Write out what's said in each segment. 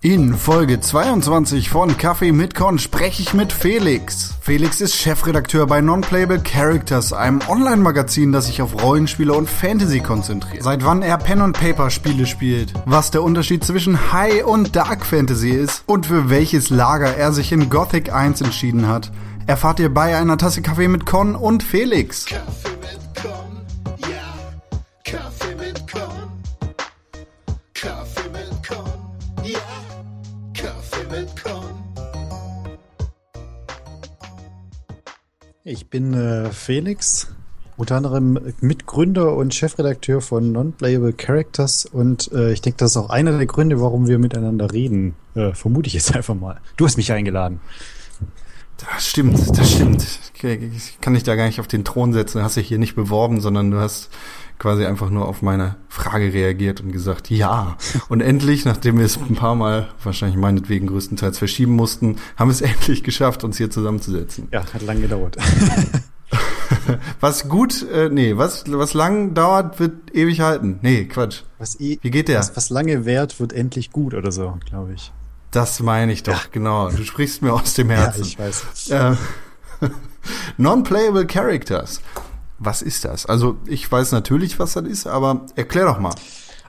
In Folge 22 von Kaffee mit Con spreche ich mit Felix. Felix ist Chefredakteur bei Non-Playable Characters, einem Online-Magazin, das sich auf Rollenspiele und Fantasy konzentriert. Seit wann er Pen and Paper Spiele spielt, was der Unterschied zwischen High und Dark Fantasy ist und für welches Lager er sich in Gothic 1 entschieden hat, erfahrt ihr bei einer Tasse Kaffee mit Con und Felix. Kaffee Ich bin äh, Felix, unter anderem Mitgründer und Chefredakteur von Non-Playable Characters und äh, ich denke, das ist auch einer der Gründe, warum wir miteinander reden. Äh, vermute ich jetzt einfach mal. Du hast mich eingeladen. Das stimmt, das stimmt. Ich kann dich da gar nicht auf den Thron setzen. Du hast dich hier nicht beworben, sondern du hast quasi einfach nur auf meine Frage reagiert und gesagt, ja. Und endlich, nachdem wir es ein paar Mal, wahrscheinlich meinetwegen größtenteils verschieben mussten, haben wir es endlich geschafft, uns hier zusammenzusetzen. Ja, hat lang gedauert. Was gut, äh, nee, was, was lang dauert, wird ewig halten. Nee, Quatsch. Was, eh, Wie geht der? Was, was lange währt, wird endlich gut oder so, glaube ich. Das meine ich doch, genau. Du sprichst mir aus dem Ja, Herzen. ich weiß. Äh, Non-playable Characters. Was ist das? Also ich weiß natürlich, was das ist, aber erklär doch mal.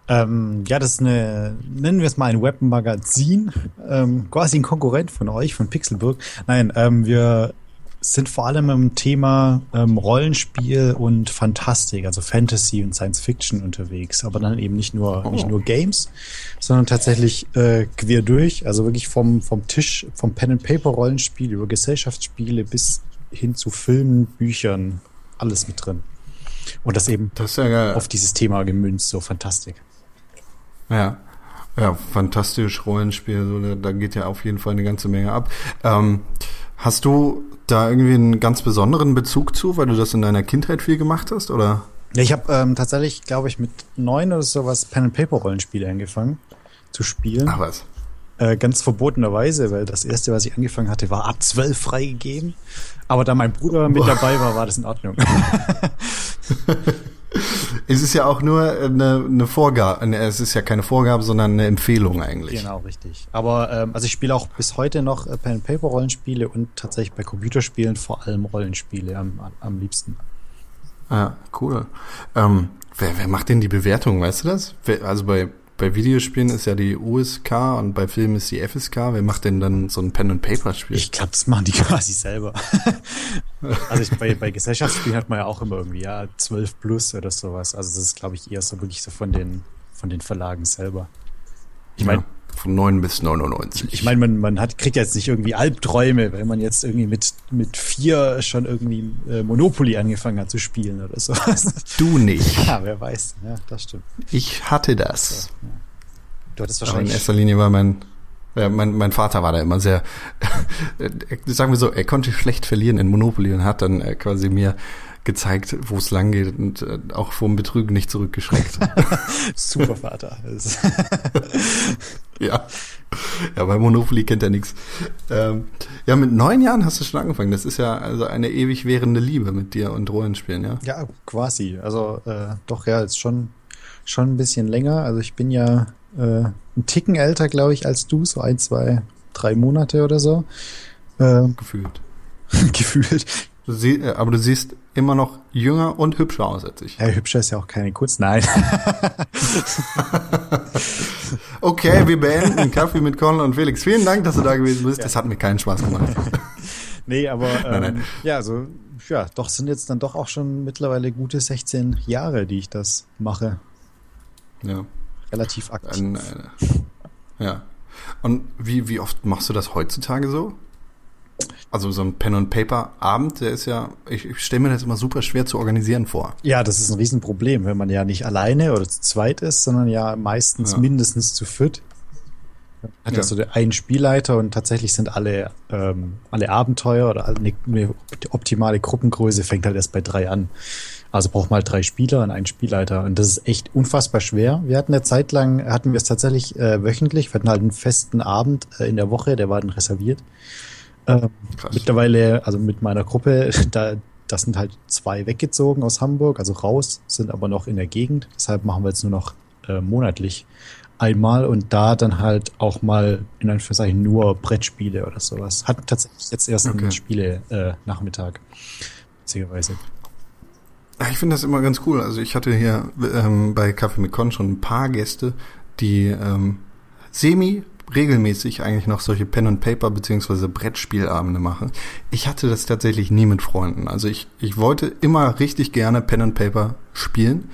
Ähm, ja, das ist eine, nennen wir es mal ein Webmagazin, ähm, quasi ein Konkurrent von euch, von Pixelburg. Nein, ähm, wir sind vor allem im Thema ähm, Rollenspiel und Fantastik, also Fantasy und Science Fiction unterwegs, aber dann eben nicht nur Oh. nicht nur Games, sondern tatsächlich äh, quer durch, also wirklich vom vom Tisch, vom Pen and Paper Rollenspiel über Gesellschaftsspiele bis hin zu Filmen, Büchern, alles mit drin. Und das eben Das ja auf dieses Thema gemünzt, so Fantastik. Ja. Ja, fantastisch Rollenspiel, so, da, da geht ja auf jeden Fall eine ganze Menge ab. Ähm, hast du da irgendwie einen ganz besonderen Bezug zu, weil du das in deiner Kindheit viel gemacht hast, oder? Ja, ich habe ähm, tatsächlich, glaube ich, mit neun oder sowas Pen and Paper Rollenspiele angefangen zu spielen. Ach was. Äh, ganz verbotenerweise, weil das erste, was ich angefangen hatte, war ab zwölf freigegeben. Aber da mein Bruder mit dabei war, war das in Ordnung. Es ist ja auch nur eine, eine Vorgabe, ne, es ist ja keine Vorgabe, sondern eine Empfehlung eigentlich. genau, richtig. Aber ähm, also ich spiele auch bis heute noch äh, Pen and Paper Rollenspiele und tatsächlich bei Computerspielen vor allem Rollenspiele am, am liebsten. Ja, cool. Ähm, wer, wer macht denn die Bewertung, weißt du das? Wer, also bei, bei Videospielen ist ja die USK und bei Filmen ist die FSK. Wer macht denn dann so ein Pen-and-Paper-Spiel? Ich glaube, das machen die quasi selber. also ich, bei, bei Gesellschaftsspielen hat man ja auch immer irgendwie, ja, 12 plus oder sowas. Also das ist, glaube ich, eher so wirklich so von den, von den Verlagen selber. Ich meine, Ja, von 9 bis 99. ich meine, man, man hat, kriegt jetzt nicht irgendwie Albträume, weil man jetzt irgendwie mit, mit vier schon irgendwie äh, Monopoly angefangen hat zu spielen oder sowas. du nicht. ja, wer weiß. Ja, das stimmt. Ich hatte das. Du hattest Aber in wahrscheinlich. erster Linie war mein, ja, mein, mein Vater war da immer sehr, äh, sagen wir so, er konnte schlecht verlieren in Monopoly und hat dann äh, quasi mir gezeigt, wo es lang geht und äh, auch vom Betrügen nicht zurückgeschreckt. Super Vater. Ja. Ja, bei Monopoly kennt er nichts. Ähm, ja, mit neun Jahren hast du schon angefangen. Das ist ja also eine ewig währende Liebe mit dir und Rollenspielen, ja? Ja, quasi. Also äh, doch, ja, ist schon, schon ein bisschen länger. Also ich bin ja äh, ein Ticken älter, glaube ich, als du, so ein, zwei, drei Monate oder so. Äh, Gefühlt. gefühlt. Du sie, aber du siehst immer noch jünger und hübscher aus als ich. Ja, hübscher ist ja auch keine Kunst. Nein. Okay, wir beenden Kaffee mit Conrad und Felix. Vielen Dank, dass du da gewesen bist. Das hat mir keinen Spaß gemacht. nee, aber ähm, nein. ja, also ja, doch sind jetzt dann doch auch schon mittlerweile gute 16 Jahre, die ich das mache. Ja. Relativ aktiv. Ein, äh, ja. Und wie, wie oft machst du das heutzutage so? Also so ein Pen and Paper Abend, der ist ja, ich, ich stelle mir das immer super schwer zu organisieren vor. Ja, das ist ein Riesenproblem, wenn man ja nicht alleine oder zu zweit ist, sondern ja meistens Ja. mindestens zu viert. Hat ja, so den einen Spielleiter und tatsächlich sind alle, ähm, alle Abenteuer oder eine, eine optimale Gruppengröße fängt halt erst bei drei an. Also braucht man halt drei Spieler und einen Spielleiter und das ist echt unfassbar schwer. Wir hatten eine Zeit lang, hatten wir es tatsächlich äh, wöchentlich, wir hatten halt einen festen Abend äh, in der Woche, der war dann reserviert. Ähm. Mittlerweile, also mit meiner Gruppe, da, das sind halt zwei weggezogen aus Hamburg, also raus, sind aber noch in der Gegend. Deshalb machen wir jetzt nur noch äh, monatlich einmal und da dann halt auch mal in Anführungszeichen nur Brettspiele oder sowas. Hat tatsächlich jetzt erst Okay. einen Spiele-Nachmittag, beziehungsweise. Ja, Ich finde das immer ganz cool. Also ich hatte hier ähm, bei Kaffee mit Con schon ein paar Gäste, die ähm, semi regelmäßig eigentlich noch solche Pen and Paper beziehungsweise Brettspielabende machen. Ich hatte das tatsächlich nie mit Freunden. Also ich, ich wollte immer richtig gerne Pen and Paper spielen,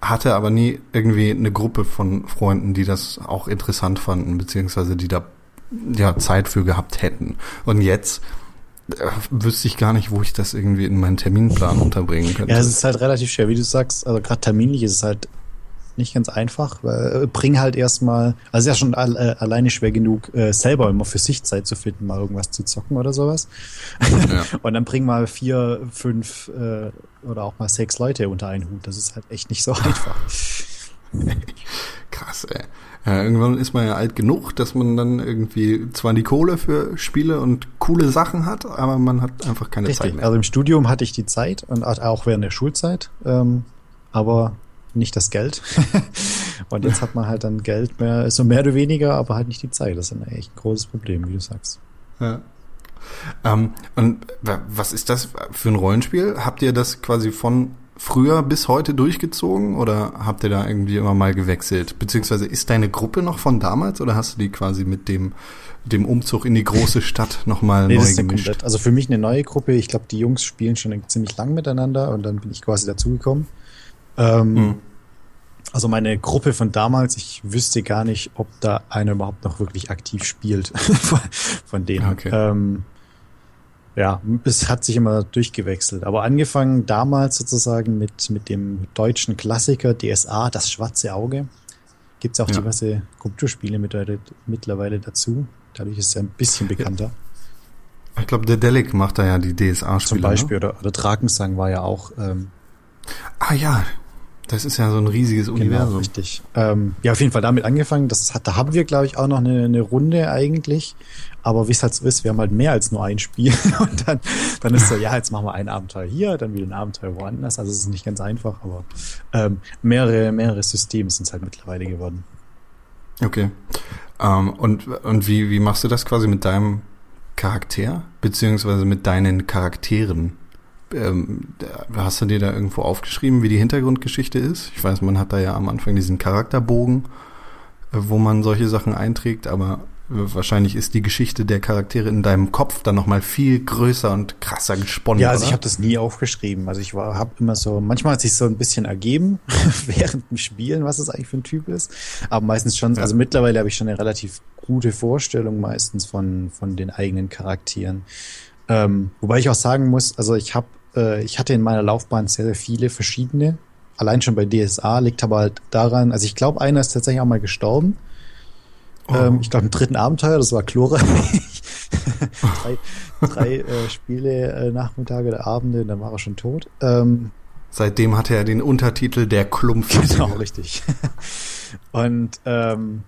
hatte aber nie irgendwie eine Gruppe von Freunden, die das auch interessant fanden, beziehungsweise die da ja Zeit für gehabt hätten. Und jetzt äh, wüsste ich gar nicht, wo ich das irgendwie in meinen Terminplan unterbringen könnte. Ja, es ist halt relativ schwer, wie du sagst. Also gerade terminlich ist es halt nicht ganz einfach, weil äh, bring halt erstmal, also ist ja schon all, äh, alleine schwer genug, äh, selber immer für sich Zeit zu finden, mal irgendwas zu zocken oder sowas. Ja. Und dann bring mal vier, fünf äh, oder auch mal sechs Leute unter einen Hut. Das ist halt echt nicht so einfach. Krass, ey. Ja, irgendwann ist man ja alt genug, dass man dann irgendwie zwar die Kohle für Spiele und coole Sachen hat, aber man hat einfach keine Zeit Richtig. mehr. Also im Studium hatte ich die Zeit und auch während der Schulzeit, ähm, aber nicht das Geld. und jetzt hat man halt dann Geld mehr, so mehr oder weniger, aber halt nicht die Zeit. Das ist ein echt großes Problem, wie du sagst. Ja. Ähm, und wa- was ist das für ein Rollenspiel? Habt ihr das quasi von früher bis heute durchgezogen oder habt ihr da irgendwie immer mal gewechselt? Beziehungsweise ist deine Gruppe noch von damals oder hast du die quasi mit dem, dem Umzug in die große Stadt nochmal Nee, neu gemischt? komplett, also für mich eine neue Gruppe. Ich glaube, die Jungs spielen schon ziemlich lang miteinander und dann bin ich quasi dazugekommen. Ähm, Hm. Also meine Gruppe von damals, ich wüsste gar nicht, ob da einer überhaupt noch wirklich aktiv spielt von, denen. Okay. Ähm, ja, es hat sich immer durchgewechselt. Aber angefangen damals sozusagen mit, mit dem deutschen Klassiker DSA, das schwarze Auge. Gibt's auch Ja. diverse Computerspiele mittlerweile, mittlerweile dazu. Dadurch ist es ein bisschen bekannter. Ich glaube, der Delic macht da ja die DSA-Spiele. Zum Beispiel, oder, oder Drakensang war ja auch ähm, Ah ja, das ist ja so ein riesiges genau Universum. richtig. Ähm, ja, auf jeden Fall damit angefangen. Das hat, da haben wir, glaube ich, auch noch eine, eine Runde eigentlich. Aber wie es halt so ist, wir haben halt mehr als nur ein Spiel. Und dann, dann ist so, ja, jetzt machen wir ein Abenteuer hier, dann wieder ein Abenteuer woanders. Also es ist nicht ganz einfach, aber ähm, mehrere, mehrere Systeme sind es halt mittlerweile geworden. Okay. Ähm, und und wie, wie machst du das quasi mit deinem Charakter, beziehungsweise mit deinen Charakteren? Ähm, hast du dir da irgendwo aufgeschrieben, wie die Hintergrundgeschichte ist? Ich weiß, man hat da ja am Anfang diesen Charakterbogen, äh, wo man solche Sachen einträgt, aber äh, wahrscheinlich ist die Geschichte der Charaktere in deinem Kopf dann nochmal viel größer und krasser gesponnen. Ja, also ich oder? habe das nie aufgeschrieben. Also ich war, habe immer so, manchmal hat sich so ein bisschen ergeben während dem Spielen, was das eigentlich für ein Typ ist. Aber meistens schon, Ja. also mittlerweile habe ich schon eine relativ gute Vorstellung meistens von von den eigenen Charakteren. Ähm, wobei ich auch sagen muss, also ich habe, äh, ich hatte in meiner Laufbahn sehr, sehr viele verschiedene. Allein schon bei DSA liegt aber halt daran, also ich glaube, einer ist tatsächlich auch mal gestorben. Oh. Ähm, ich glaube, im dritten Abenteuer, das war Chlora. drei drei äh, Spiele, äh, Nachmittage oder Abende, dann war er schon tot. Ähm, Seitdem hatte er den Untertitel Der Klumpf. genau, richtig. Und ähm,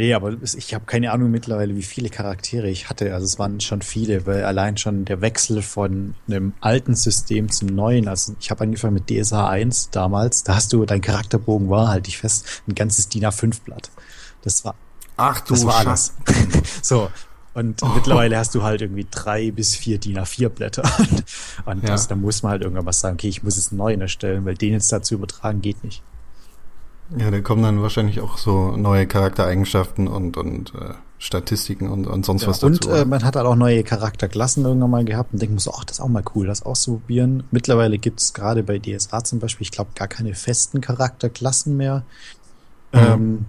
nee, aber es- ich habe keine Ahnung mittlerweile, wie viele Charaktere ich hatte. Also es waren schon viele, weil allein schon der Wechsel von einem alten System zum neuen, also ich habe angefangen mit DSA 1 damals, da hast du, dein Charakterbogen war, halt ich fest, ein ganzes DIN A5-Blatt. Das war Ach du das war Schatz. alles. so. Und mittlerweile hast du halt irgendwie drei bis vier DIN A4 Blätter. Und, und Ja. das, da muss man halt irgendwann was sagen, okay, ich muss jetzt einen neuen erstellen, weil den jetzt dazu übertragen geht nicht. Ja, da kommen dann wahrscheinlich auch so neue Charaktereigenschaften und, und äh, Statistiken und, und sonst was und dazu. äh, oder? man hat halt auch neue Charakterklassen irgendwann mal gehabt und denkt man so, ach, das ist auch mal cool, das auszuprobieren. Mittlerweile gibt es gerade bei DSA zum Beispiel, ich glaube, gar keine festen Charakterklassen mehr. Mhm. Ähm,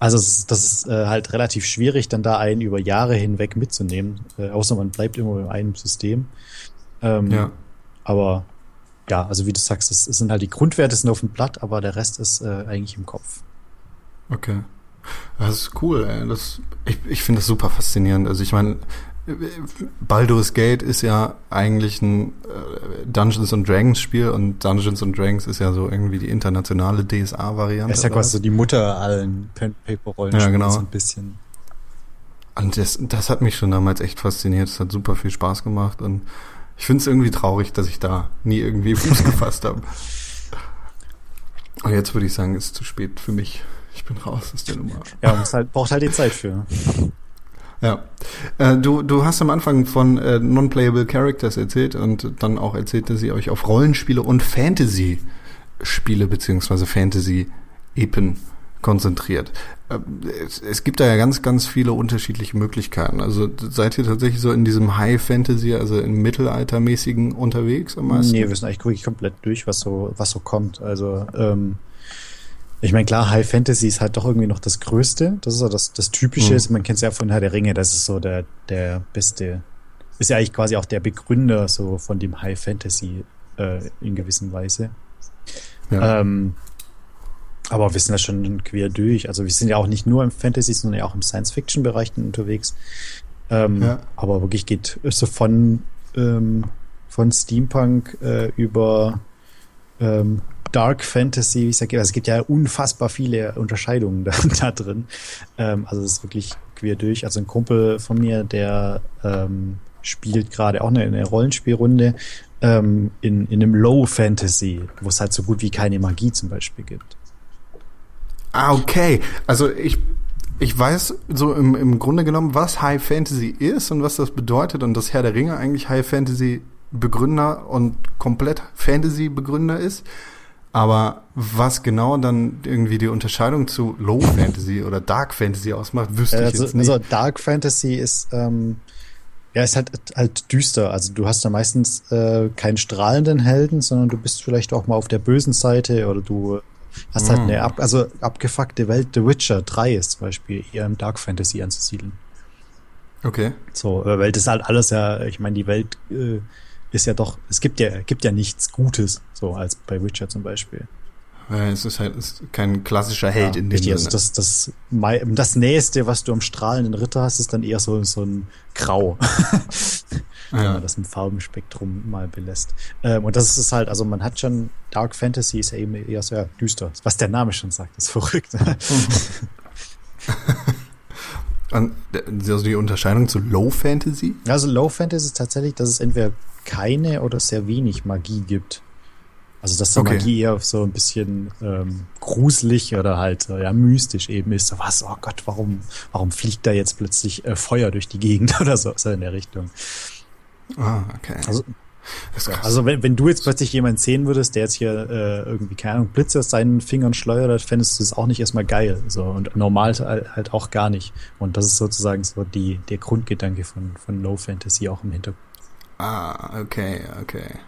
also es ist, das ist äh, halt relativ schwierig, dann da einen über Jahre hinweg mitzunehmen, äh, außer man bleibt immer in einem System. Ähm, ja. Aber ja, also wie du sagst, es, es sind halt die Grundwerte sind auf dem Blatt, aber der Rest ist äh, eigentlich im Kopf. Okay. Das ist cool, ey. Das, ich ich finde das super faszinierend. Also ich meine, Baldur's Gate ist ja eigentlich ein äh, Dungeons and Dragons Spiel und Dungeons and Dragons ist ja so irgendwie die internationale DSA-Variante. Er ist ja quasi so die Mutter allen Pen-Paper-Rollen. Ja, genau. So ein bisschen. Und das, das hat mich schon damals echt fasziniert. Es hat super viel Spaß gemacht und ich finde es irgendwie traurig, dass ich da nie irgendwie Fuß gefasst habe. Und jetzt würde ich sagen, ist zu spät für mich. Ich bin raus aus der Nummer. Ja, halt, braucht halt die Zeit für. Ja. Äh, du, du hast am Anfang von äh, Non-Playable Characters erzählt und dann auch erzählt, dass ihr euch auf Rollenspiele und Fantasy-Spiele beziehungsweise Fantasy-Epen konzentriert. Äh, es, es gibt da ja ganz, ganz viele unterschiedliche Möglichkeiten. Also seid ihr tatsächlich so in diesem High Fantasy, also im Mittelaltermäßigen unterwegs am meisten? Nee, wir sind eigentlich wirklich komplett durch, was so, was so kommt. Also, ähm, ich meine, klar, High Fantasy ist halt doch irgendwie noch das Größte. Das ist ja das, das Typische. Mhm. Man kennt es ja von Herr der Ringe. Das ist so der, der beste, ist ja eigentlich quasi auch der Begründer so von dem High Fantasy äh, in gewisser Weise. Ja. Ähm, aber wir sind da schon quer durch. Also wir sind ja auch nicht nur im Fantasy, sondern ja auch im Science-Fiction-Bereich unterwegs. Ähm, ja. Aber wirklich geht so von, ähm, von Steampunk äh, über ähm, Dark Fantasy, wie ich sage, also es gibt ja unfassbar viele Unterscheidungen da, da drin. Ähm, also es ist wirklich quer durch. Also ein Kumpel von mir, der ähm, spielt gerade auch eine, eine Rollenspielrunde ähm, in, in einem Low Fantasy, wo es halt so gut wie keine Magie zum Beispiel gibt. Ah, okay. Also ich ich weiß so im, im Grunde genommen, was High Fantasy ist und was das bedeutet und dass Herr der Ringe eigentlich High Fantasy Begründer und komplett Fantasy Begründer ist. Aber was genau dann irgendwie die Unterscheidung zu Low Fantasy oder Dark Fantasy ausmacht, wüsste also, ich jetzt nicht. Also Dark Fantasy ist, ähm, ja, ist halt, halt düster. Also du hast da meistens äh, keinen strahlenden Helden, sondern du bist vielleicht auch mal auf der bösen Seite oder du hast halt mm. eine ab, also abgefuckte Welt. The Witcher 3 ist zum Beispiel eher im Dark Fantasy anzusiedeln. Okay. So, äh, weil das halt alles ja, ich meine, die Welt äh, ist ja doch, es gibt ja, gibt ja nichts Gutes, so als bei Witcher zum Beispiel. Ja, es ist halt ist kein klassischer Held ja, in dem richtig, also Sinne. Also das, das, das Nächste, was du am strahlenden Ritter hast, ist dann eher so, so ein Grau. Wenn man das im Farbenspektrum mal belässt. Ähm, und das ist halt, also man hat schon, Dark Fantasy ist ja eben eher so ja, düster. Was der Name schon sagt, ist verrückt. also die Unterscheidung zu Low Fantasy? Also Low Fantasy ist tatsächlich, dass es entweder keine oder sehr wenig Magie gibt. Also dass die okay. Magie eher so ein bisschen ähm, gruselig oder halt äh, ja mystisch eben ist. So was, oh Gott, warum, warum fliegt da jetzt plötzlich äh, Feuer durch die Gegend oder so, so in der Richtung. Ah, okay. Also, also wenn, wenn du jetzt plötzlich jemanden sehen würdest, der jetzt hier äh, irgendwie, keine Ahnung, Blitze aus seinen Fingern schleudert, fändest du es auch nicht erstmal geil. So, und normal halt auch gar nicht. Und das ist sozusagen so die, der Grundgedanke von, von Low Fantasy auch im Hintergrund. Ah, okay, okay.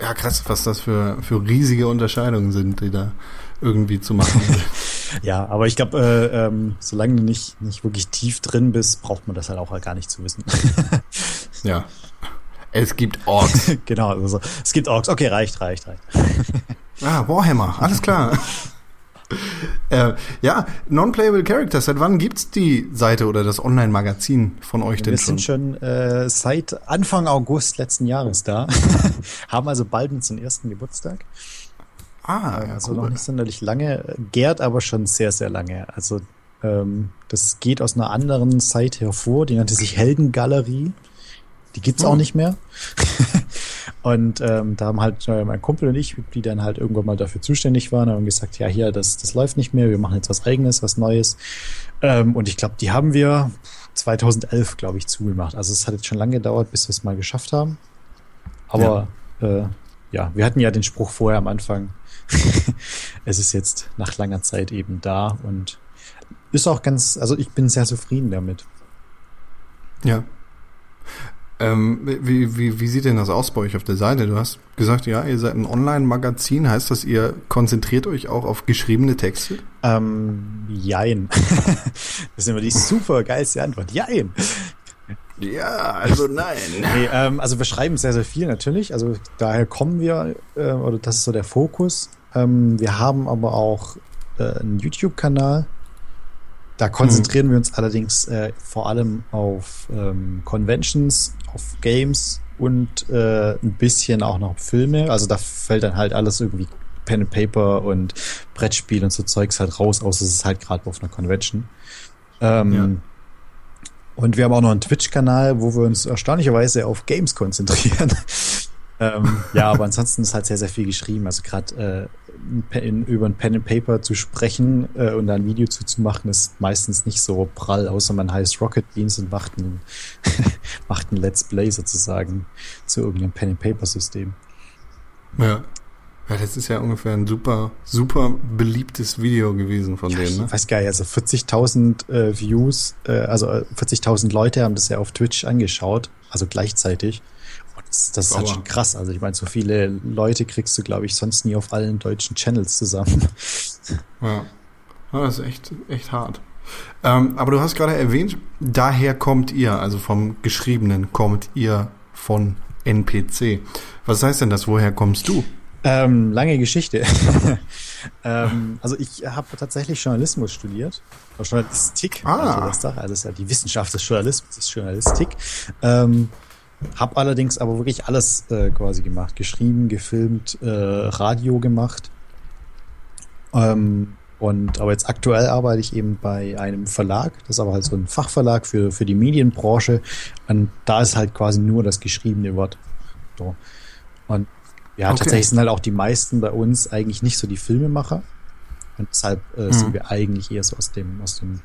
Ja, krass, was das für, für riesige Unterscheidungen sind, die da irgendwie zu machen sind. ja, aber ich glaube, äh, ähm, solange du nicht, nicht wirklich tief drin bist, braucht man das halt auch halt gar nicht zu wissen. ja. Es gibt Orks. genau, also es gibt Orks. Okay, reicht, reicht, reicht. ah, Warhammer, alles klar. Äh, ja, Non-Playable Characters, seit wann gibt's die Seite oder das Online-Magazin von euch denn schon? Wir sind schon äh, seit Anfang August letzten Jahres da. Haben also bald unseren ersten Geburtstag. Ah, ja, Also cool. noch nicht sonderlich lange, gärt aber schon sehr, sehr lange. Also ähm, das geht aus einer anderen Seite hervor, die nannte sich Heldengalerie. Die gibt's hm. auch nicht mehr. und ähm, da haben halt äh, mein Kumpel und ich, die dann halt irgendwann mal dafür zuständig waren, haben gesagt, ja hier, das, das läuft nicht mehr, wir machen jetzt was eigenes, was Neues. Ähm, und ich glaube, die haben wir 2011, glaube ich, zugemacht. Also es hat jetzt schon lange gedauert, bis wir es mal geschafft haben. Aber ja. Äh, ja, wir hatten ja den Spruch vorher am Anfang. es ist jetzt nach langer Zeit eben da und ist auch ganz, also ich bin sehr zufrieden damit. Ja. Ähm, wie, wie, wie sieht denn das aus bei euch auf der Seite? Du hast gesagt, ja, ihr seid ein Online-Magazin. Heißt das, ihr konzentriert euch auch auf geschriebene Texte? Ähm, jein. das ist immer die super geilste Antwort. Jein. Ja, also nein. nee, ähm, also wir schreiben sehr, sehr viel natürlich. Also daher kommen wir, äh, oder das ist so der Fokus. Ähm, wir haben aber auch äh, einen YouTube-Kanal, da konzentrieren mhm. wir uns allerdings äh, vor allem auf ähm, Conventions, auf Games und äh, ein bisschen auch noch Filme. Also da fällt dann halt alles irgendwie Pen and Paper und Brettspiel und so Zeugs halt raus, außer es ist halt gerade auf einer Convention. Ähm, ja. Und wir haben auch noch einen Twitch-Kanal, wo wir uns erstaunlicherweise auf Games konzentrieren. Ähm, ja, aber ansonsten ist halt sehr, sehr viel geschrieben. Also gerade äh, über ein Pen and Paper zu sprechen äh, und da ein Video zuzumachen, ist meistens nicht so prall, außer man heißt Rocket Beans und macht ein, macht ein Let's Play sozusagen zu irgendeinem Pen and Paper System. Ja. Ja, das ist ja ungefähr ein super, super beliebtes Video gewesen von ja, denen. Ne? Ich weiß gar nicht, also 40.000 äh, Views, äh, also 40.000 äh, Leute haben das ja auf Twitch angeschaut, also gleichzeitig. Das, das ist halt schon krass. Also ich meine, so viele Leute kriegst du, glaube ich, sonst nie auf allen deutschen Channels zusammen. Ja, ja das ist echt, echt hart. Ähm, aber du hast gerade erwähnt, daher kommt ihr, also vom Geschriebenen kommt ihr von NPC. Was heißt denn das? Woher kommst du? Ähm, lange Geschichte. ähm, also ich habe tatsächlich Journalismus studiert. Journalistik. Ah. Also das, also das ist ja die Wissenschaft des Journalismus, ist Journalistik. Ähm, hab allerdings aber wirklich alles äh, quasi gemacht. Geschrieben, gefilmt, äh, Radio gemacht. Ähm, und aber jetzt aktuell arbeite ich eben bei einem Verlag, das ist aber halt so ein Fachverlag für, für die Medienbranche. Und da ist halt quasi nur das geschriebene Wort. So. Und ja, okay. tatsächlich sind halt auch die meisten bei uns eigentlich nicht so die Filmemacher. Und deshalb äh, mhm. sind wir eigentlich eher so aus dem, aus dem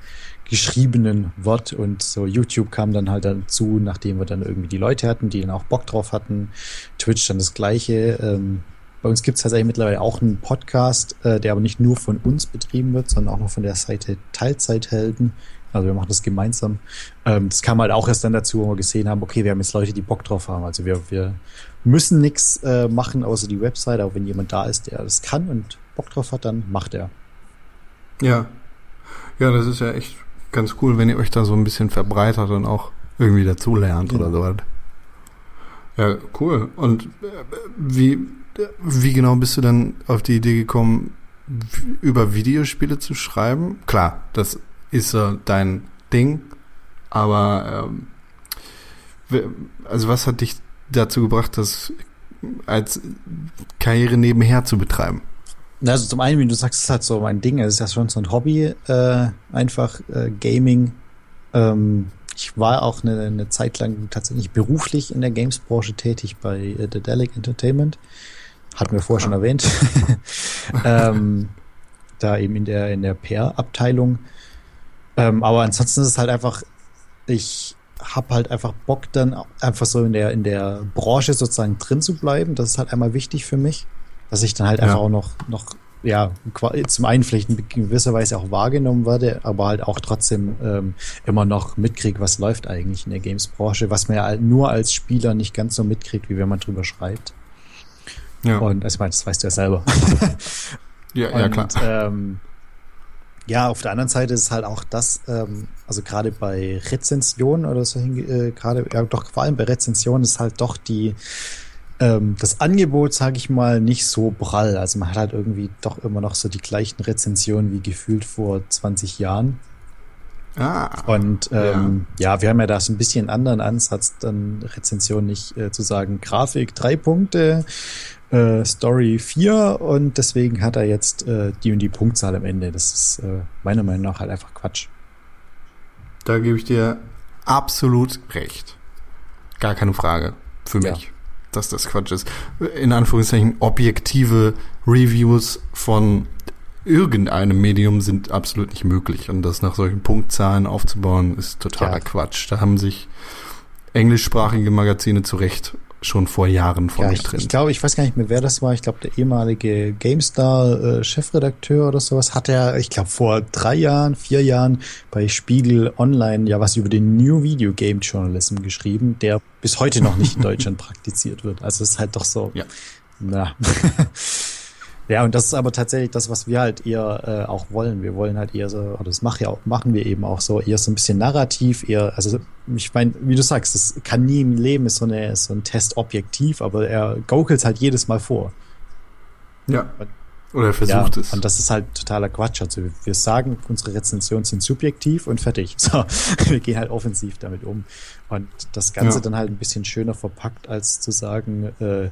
geschriebenen Wort und so YouTube kam dann halt dazu, nachdem wir dann irgendwie die Leute hatten, die dann auch Bock drauf hatten. Twitch dann das gleiche. Ähm, bei uns gibt es tatsächlich mittlerweile auch einen Podcast, äh, der aber nicht nur von uns betrieben wird, sondern auch noch von der Seite Teilzeithelden. Also wir machen das gemeinsam. Ähm, das kam halt auch erst dann dazu, wo wir gesehen haben, okay, wir haben jetzt Leute, die Bock drauf haben. Also wir, wir müssen nichts äh, machen, außer die Website. Aber wenn jemand da ist, der das kann und Bock drauf hat, dann macht er. Ja. Ja, das ist ja echt ganz cool, wenn ihr euch da so ein bisschen verbreitert und auch irgendwie dazulernt ja. oder so. Ja, cool. Und äh, wie, wie genau bist du dann auf die Idee gekommen, über Videospiele zu schreiben? Klar, das ist so dein Ding, aber ähm, also was hat dich dazu gebracht, das als Karriere nebenher zu betreiben? Also zum einen, wie du sagst, ist halt so mein Ding. Es ist ja schon so ein Hobby, äh, einfach äh, Gaming. Ähm, ich war auch eine, eine Zeit lang tatsächlich beruflich in der Games-Branche tätig bei äh, The Delic Entertainment. Hatten wir vorher schon ah. erwähnt. ähm, da eben in der in der PR-Abteilung. Ähm, aber ansonsten ist es halt einfach, ich hab halt einfach Bock dann einfach so in der in der Branche sozusagen drin zu bleiben. Das ist halt einmal wichtig für mich, dass ich dann halt ja. einfach auch noch noch ja zum einen vielleicht in gewisser Weise auch wahrgenommen werde, aber halt auch trotzdem ähm, immer noch mitkriege, was läuft eigentlich in der Games-Branche, was man ja nur als Spieler nicht ganz so mitkriegt, wie wenn man drüber schreibt. Ja. Und also ich meine, das weißt du ja selber. ja, Und, ja klar. Ähm, ja, auf der anderen Seite ist halt auch das, ähm, also gerade bei Rezensionen oder so, äh, gerade, ja doch vor allem bei Rezensionen ist halt doch die, ähm, das Angebot, sage ich mal, nicht so prall. Also man hat halt irgendwie doch immer noch so die gleichen Rezensionen wie gefühlt vor 20 Jahren. Ah, und ähm, ja. ja. wir haben ja da so ein bisschen einen anderen Ansatz, dann Rezension nicht äh, zu sagen, Grafik drei Punkte, äh, Story 4 und deswegen hat er jetzt äh, die und die Punktzahl am Ende. Das ist äh, meiner Meinung nach halt einfach Quatsch. Da gebe ich dir absolut recht. Gar keine Frage für mich, ja. Dass das Quatsch ist. In Anführungszeichen objektive Reviews von irgendeinem Medium sind absolut nicht möglich. Und das nach solchen Punktzahlen aufzubauen, ist totaler ja. Quatsch. Da haben sich englischsprachige Magazine zu Recht schon vor Jahren von ja, ich, drin. Ich glaube, ich weiß gar nicht mehr, wer das war. Ich glaube, der ehemalige GameStar-Chefredakteur äh, oder sowas hat er, ich glaube, vor drei Jahren, vier Jahren bei Spiegel Online ja was über den New Video Game Journalism geschrieben, der bis heute noch nicht in Deutschland praktiziert wird. Also es ist halt doch so. Ja. Na. Ja, und das ist aber tatsächlich das, was wir halt eher äh, auch wollen. Wir wollen halt eher so, oder das machen, ja auch, machen wir eben auch so, eher so ein bisschen narrativ, eher, also ich meine, wie du sagst, das kann nie im Leben ist so, eine, so ein Test objektiv, aber er gaukelt halt jedes Mal vor. Ja. Oder er versucht ja, es. Und das ist halt totaler Quatsch. Also wir sagen, unsere Rezensionen sind subjektiv und fertig. So, wir gehen halt offensiv damit um. Und das Ganze ja. dann halt ein bisschen schöner verpackt, als zu sagen, äh,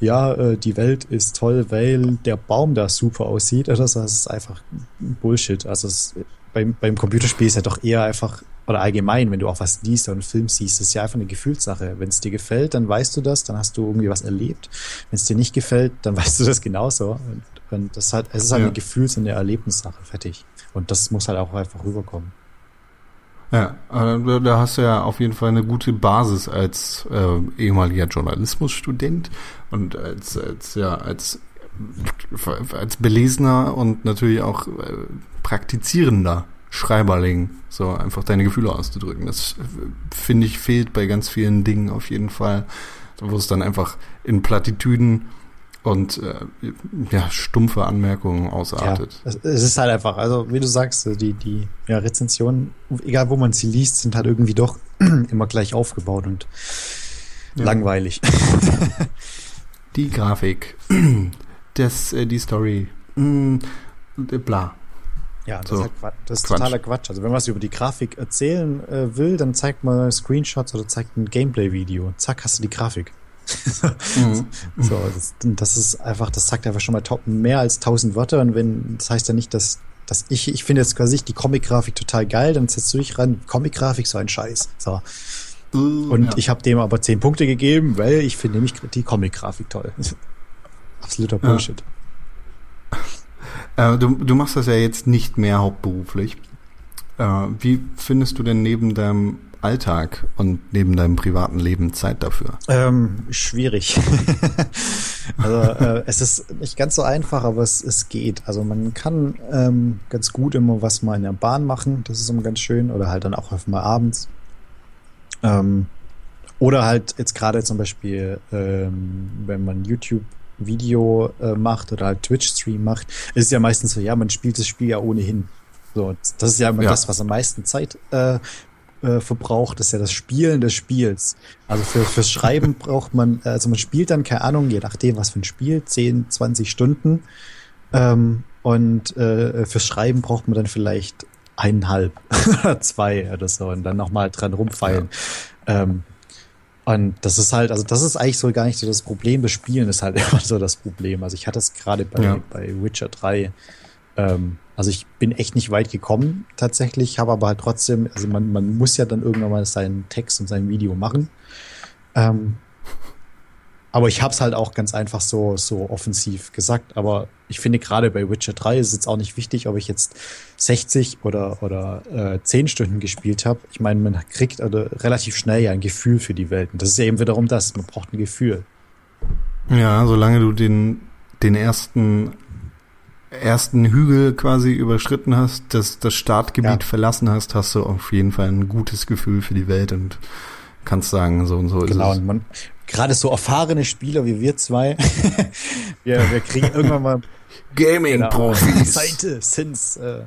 ja, äh, die Welt ist toll, weil der Baum da super aussieht oder so. Das ist einfach Bullshit. Also es, beim, beim Computerspiel ist ja doch eher einfach oder allgemein, wenn du auch was liest oder einen Film siehst, ist ja einfach eine Gefühlssache. Wenn es dir gefällt, dann weißt du das, dann hast du irgendwie was erlebt. Wenn es dir nicht gefällt, dann weißt du das genauso. Und, und das hat, es ist halt Ja. eine Gefühls- und eine Erlebnissache, fertig. Und das muss halt auch einfach rüberkommen. Ja, da- da hast du ja auf jeden Fall eine gute Basis als äh, ehemaliger Journalismusstudent und als, als ja als als belesener und natürlich auch äh, praktizierender Schreiberling, so einfach deine Gefühle auszudrücken. Das äh, finde ich fehlt bei ganz vielen Dingen auf jeden Fall, wo es dann einfach in Plattitüden und äh, ja stumpfe Anmerkungen ausartet. Ja, es, es ist halt einfach, also wie du sagst, die, die ja, Rezensionen, egal wo man sie liest, sind halt irgendwie doch immer gleich aufgebaut und Ja. langweilig. Die Grafik, das, äh, die Story, mh, bla. Ja, das, So. ist, halt Quatsch. das ist Quatsch. totaler Quatsch. Also wenn man was über die Grafik erzählen äh, will, dann zeigt man Screenshots oder zeigt ein Gameplay-Video. Zack, hast du die Grafik. Mhm. So, das, das ist einfach, das sagt einfach schon mal top, mehr als 1000 Wörter. Und wenn, das heißt ja nicht, dass, dass ich, ich finde jetzt quasi die Comic-Grafik total geil, dann setzt du dich ran, Comic-Grafik, so ein Scheiß. So. Und ja. ich habe dem aber 10 Punkte gegeben, weil ich finde nämlich die Comic-Grafik toll. Absoluter Ja. Bullshit. Äh, du, du machst das ja jetzt nicht mehr hauptberuflich. Äh, wie findest du denn neben deinem Alltag und neben deinem privaten Leben Zeit dafür? Ähm, schwierig. also äh, es ist nicht ganz so einfach, aber es, es geht. Also man kann ähm, ganz gut immer was mal in der Bahn machen, das ist immer ganz schön. Oder halt dann auch einfach mal abends. Ähm, oder halt jetzt gerade zum Beispiel, ähm, wenn man YouTube-Video äh, macht oder halt Twitch-Stream macht, ist es ja meistens so, ja, man spielt das Spiel ja ohnehin. So, das ist ja immer Ja. das, was am meisten Zeit äh, äh, verbraucht, ist ja das Spielen des Spiels. Also für, fürs Schreiben braucht man, also man spielt dann, keine Ahnung, je nachdem, was für ein Spiel, 10, 20 Stunden. Ähm, und äh, fürs Schreiben braucht man dann vielleicht eineinhalb oder zwei oder so und dann nochmal dran rumfeilen. Ähm, und das ist halt, also das ist eigentlich so gar nicht so das Problem. Das Spielen ist halt immer so das Problem. Also ich hatte es gerade bei, Ja. bei Witcher 3. Ähm, also ich bin echt nicht weit gekommen tatsächlich, habe aber halt trotzdem, also man, man muss ja dann irgendwann mal seinen Text und sein Video machen. Ähm, aber ich habe es halt auch ganz einfach so, so offensiv gesagt. Aber ich finde gerade bei Witcher 3 ist es jetzt auch nicht wichtig, ob ich jetzt 60 oder, oder äh, 10 Stunden gespielt habe. Ich meine, man kriegt also relativ schnell ja ein Gefühl für die Welt. Und das ist ja eben wiederum das. Man braucht ein Gefühl. Ja, solange du den, den ersten, ersten Hügel quasi überschritten hast, das, das Startgebiet Ja. verlassen hast, hast du auf jeden Fall ein gutes Gefühl für die Welt und kannst sagen, so und so Genau, ist und man, gerade so erfahrene Spieler wie wir zwei, wir, wir kriegen irgendwann mal es. Gaming-Profis. Seite since, äh,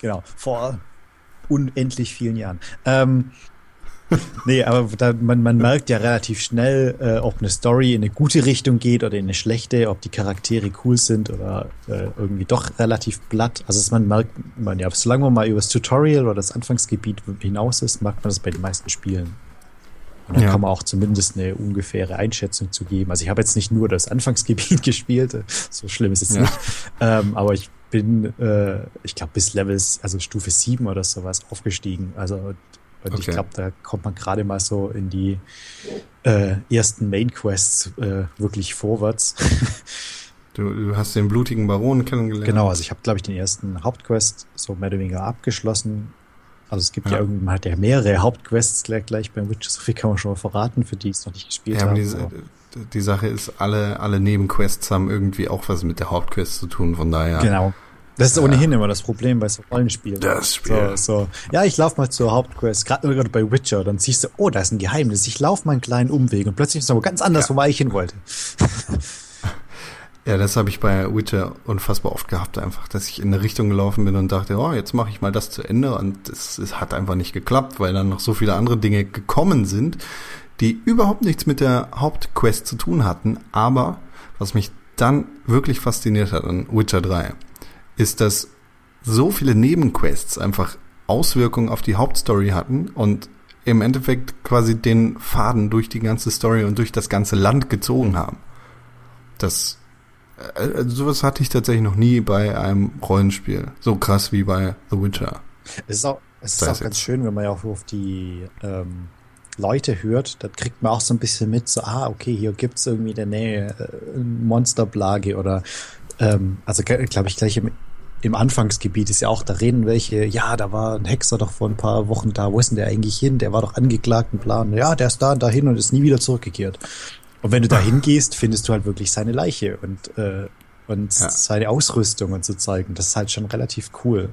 genau, vor unendlich vielen Jahren. Ähm, nee, aber da, man, man merkt ja relativ schnell, äh, ob eine Story in eine gute Richtung geht oder in eine schlechte, ob die Charaktere cool sind oder äh, irgendwie doch relativ platt. Also man merkt, man ja, solange man mal über das Tutorial oder das Anfangsgebiet hinaus ist, merkt man das bei den meisten Spielen. Und dann Ja. kann man auch zumindest eine ungefähre Einschätzung zu geben. Also ich habe jetzt nicht nur das Anfangsgebiet gespielt, so schlimm ist es Ja. nicht. Ähm, aber ich bin, äh, ich glaube, bis Levels, also Stufe 7 oder sowas aufgestiegen. Also und ich Okay. glaube, da kommt man gerade mal so in die äh, ersten Main Quests äh, wirklich vorwärts. Du, du hast den blutigen Baron kennengelernt. genau, also ich habe, glaube ich, den ersten Hauptquest so mehr oder weniger abgeschlossen. Also es gibt ja, Ja. irgendwie, man hat ja mehrere Hauptquests gleich, gleich beim Witcher, so viel kann man schon mal verraten, für die ich es noch nicht gespielt Ja, habe. die, die Sache ist, alle, alle Nebenquests haben irgendwie auch was mit der Hauptquest zu tun, von daher. Genau. Das ist Ja. ohnehin immer das Problem bei so Rollenspielen. Das Spiel. So, so. Ja, ich laufe mal zur Hauptquest, gerade bei Witcher, dann siehst du, oh, da ist ein Geheimnis. Ich laufe mal einen kleinen Umweg und plötzlich ist es aber ganz anders, Ja. wo ich hin wollte. Ja, das habe ich bei Witcher unfassbar oft gehabt, einfach, dass ich in eine Richtung gelaufen bin und dachte, oh, jetzt mache ich mal das zu Ende und es, es hat einfach nicht geklappt, weil dann noch so viele andere Dinge gekommen sind, die überhaupt nichts mit der Hauptquest zu tun hatten, aber was mich dann wirklich fasziniert hat an Witcher 3, ist, dass so viele Nebenquests einfach Auswirkungen auf die Hauptstory hatten und im Endeffekt quasi den Faden durch die ganze Story und durch das ganze Land gezogen haben. Das also sowas hatte ich tatsächlich noch nie bei einem Rollenspiel. So krass wie bei The Witcher. Es ist auch, Es ist auch ganz jetzt- schön, wenn man ja auch auf die ähm, Leute hört, da kriegt man auch so ein bisschen mit, so, ah, okay, hier gibt's irgendwie in der Nähe äh, eine Monsterplage oder, ähm, also glaube ich, gleich im, im Anfangsgebiet ist ja auch, da reden welche, ja, da war ein Hexer doch vor ein paar Wochen da, wo ist denn der eigentlich hin? Der war doch angeklagt und Plan. Ja, der ist da und dahin und ist nie wieder zurückgekehrt. Und wenn du da hingehst, findest du halt wirklich seine Leiche und, äh, und Ja. seine Ausrüstung und so zeigen. Das ist halt schon relativ cool.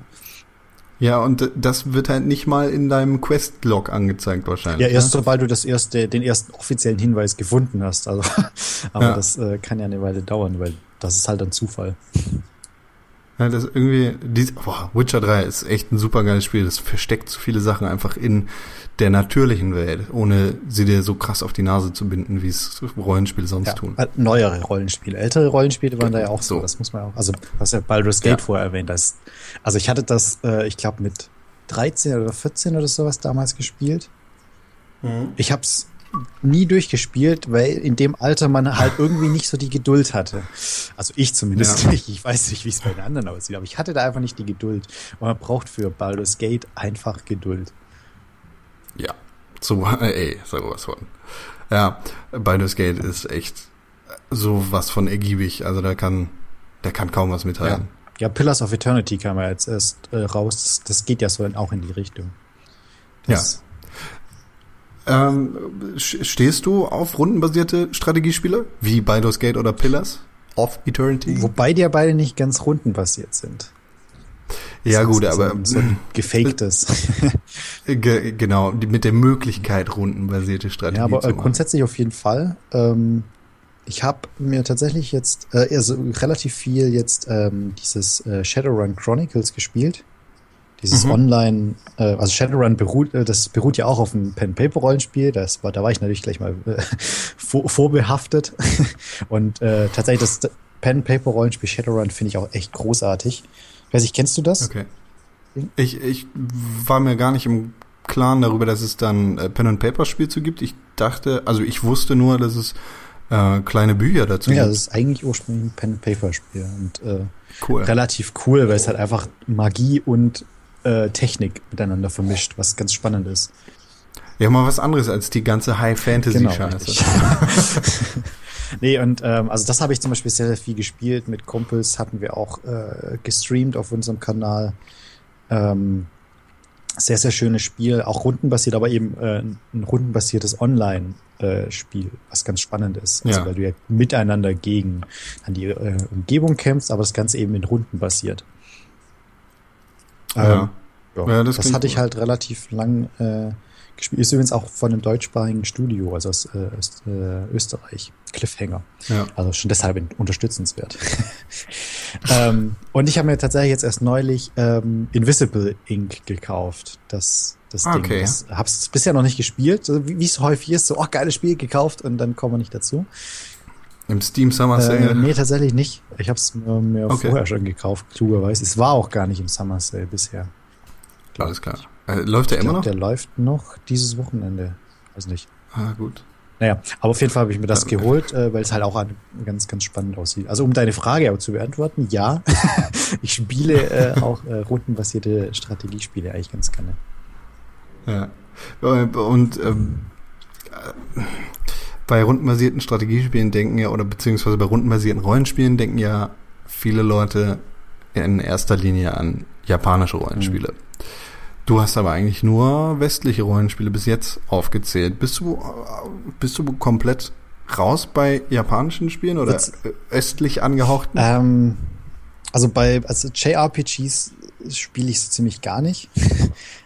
Ja, und das wird halt nicht mal in deinem Quest-Log angezeigt wahrscheinlich. Ja, erst ne? sobald du das erste, den ersten offiziellen Hinweis gefunden hast. Also, aber Ja. das äh, kann ja eine Weile dauern, weil das ist halt ein Zufall. Ja, das irgendwie, die, boah, Witcher 3 ist echt ein super geiles Spiel. Das versteckt so viele Sachen einfach in der natürlichen Welt, ohne sie dir so krass auf die Nase zu binden, wie es Rollenspiele sonst Ja, tun. äh, neuere Rollenspiele. Ältere Rollenspiele waren da ja auch so. So. Das muss man auch. Also, was ja Baldur's Gate Ja. vorher erwähnt hast. Also, ich hatte das, äh, ich glaube, mit 13 oder 14 oder sowas damals gespielt. Ich hab's nie durchgespielt, weil in dem Alter man halt irgendwie nicht so die Geduld hatte. Also ich zumindest Ja. nicht. Ich weiß nicht, wie es bei den anderen aussieht, aber ich hatte da einfach nicht die Geduld. Und man braucht für Baldur's Gate einfach Geduld. Ja, so, ey, sowas von. Ja, Baldur's Gate ist echt sowas von ergiebig. Also da kann, der kann kaum was Ja. mitteilen. ja, Pillars of Eternity kam ja jetzt erst äh, raus. Das, das geht ja so in, auch in die Richtung. Das, Ähm, stehst du auf rundenbasierte Strategiespiele wie Baldur's Gate oder Pillars of Eternity? Wobei die ja beide nicht ganz rundenbasiert sind. ja Das gut, aber So ein gefaktes. ge genau mit der Möglichkeit rundenbasierte Strategie ja, aber zu äh, machen. grundsätzlich auf jeden Fall. Ähm, ich habe mir tatsächlich jetzt äh, also relativ viel jetzt ähm, dieses äh, Shadowrun Chronicles gespielt. Dieses Mhm. Online, äh, also Shadowrun beruht, äh, das beruht ja auch auf einem Pen-Paper-Rollenspiel. Das war, da war ich natürlich gleich mal äh, vor, vorbehaftet. Und äh, tatsächlich das Pen-Paper-Rollenspiel Shadowrun finde ich auch echt großartig. Ich weiß nicht, kennst du das? Okay. Ich, ich war mir gar nicht im Klaren darüber, dass es dann äh, Pen and Paper Spiel zu gibt. Ich dachte, also ich wusste nur, dass es äh, kleine Bücher dazu Ja, das gibt. ist eigentlich ursprünglich ein Pen-Paper-Spiel und äh, Cool. relativ cool, weil es halt einfach Magie und äh, Technik miteinander vermischt, was ganz spannend ist. Ja, mal was anderes als die ganze High Fantasy Genau, nee, und ähm, also das habe ich zum Beispiel sehr, sehr viel gespielt. Mit Kumpels hatten wir auch äh, gestreamt auf unserem Kanal. Ähm, sehr, sehr schönes Spiel, auch rundenbasiert, aber eben äh, ein rundenbasiertes Online-Spiel, was ganz spannend ist. Also Ja. weil du ja miteinander gegen an die äh, Umgebung kämpfst, aber das Ganze eben in Runden basiert. Ja. ja, Ja, das das, hatte ich halt relativ lang äh, gespielt. Ist übrigens auch von einem deutschsprachigen Studio, also aus äh, Öst, äh, Österreich. Cliffhanger. Ja. Also schon deshalb unterstützenswert. ähm, und ich habe mir tatsächlich jetzt erst neulich ähm, Invisible Ink gekauft. Das, das Ah, Ding. okay. Das hab's bisher noch nicht gespielt, wie es häufig ist. So, oh, geiles Spiel gekauft und dann kommen wir nicht dazu. Im Steam Summer Äh, Sale. nee, tatsächlich nicht. Ich habe es mir, mir Okay. vorher schon gekauft, klugerweise. Es war auch gar nicht im Summer Sale bisher. Alles klar. Äh, läuft der Ich immer glaub, noch? Der läuft noch dieses Wochenende. Weiß nicht. Ah, gut. Naja, aber auf jeden Fall habe ich mir das Ja. geholt, äh, weil es halt auch an, ganz, ganz spannend aussieht. Also um deine Frage aber zu beantworten, ja, ich spiele äh, auch äh, rundenbasierte Strategiespiele eigentlich ganz gerne. Ja. Äh, Und ähm, äh, bei rundenbasierten Strategiespielen denken ja, oder beziehungsweise bei rundenbasierten Rollenspielen denken ja viele Leute in erster Linie an japanische Rollenspiele. Mhm. Du hast aber eigentlich nur westliche Rollenspiele bis jetzt aufgezählt. Bist du, bist du komplett raus bei japanischen Spielen oder äh, östlich angehauchten? Ähm, also bei also JRPGs spiele ich so ziemlich gar nicht.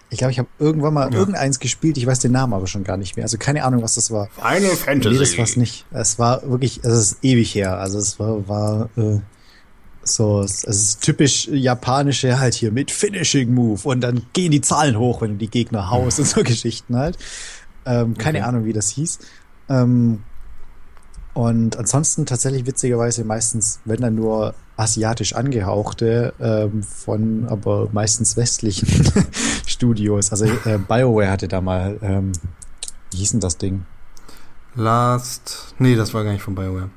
Ich glaube, ich habe irgendwann mal Ja. irgendeins gespielt, ich weiß den Namen aber schon gar nicht mehr. Also keine Ahnung, was das war. Final Fantasy. Nee, das war's nicht. Es war wirklich, es ist ewig her. Also es war, war äh, so, es ist typisch japanische halt hier mit Finishing Move und dann gehen die Zahlen hoch, wenn du die Gegner haust und so Geschichten halt. Ähm, keine Okay. Ahnung, wie das hieß. Ähm, und ansonsten tatsächlich witzigerweise meistens, wenn dann nur asiatisch angehauchte, ähm, von aber meistens westlichen Studios. Also äh, BioWare hatte da mal, ähm, wie hieß denn das Ding? Last. Nee, das war gar nicht von BioWare.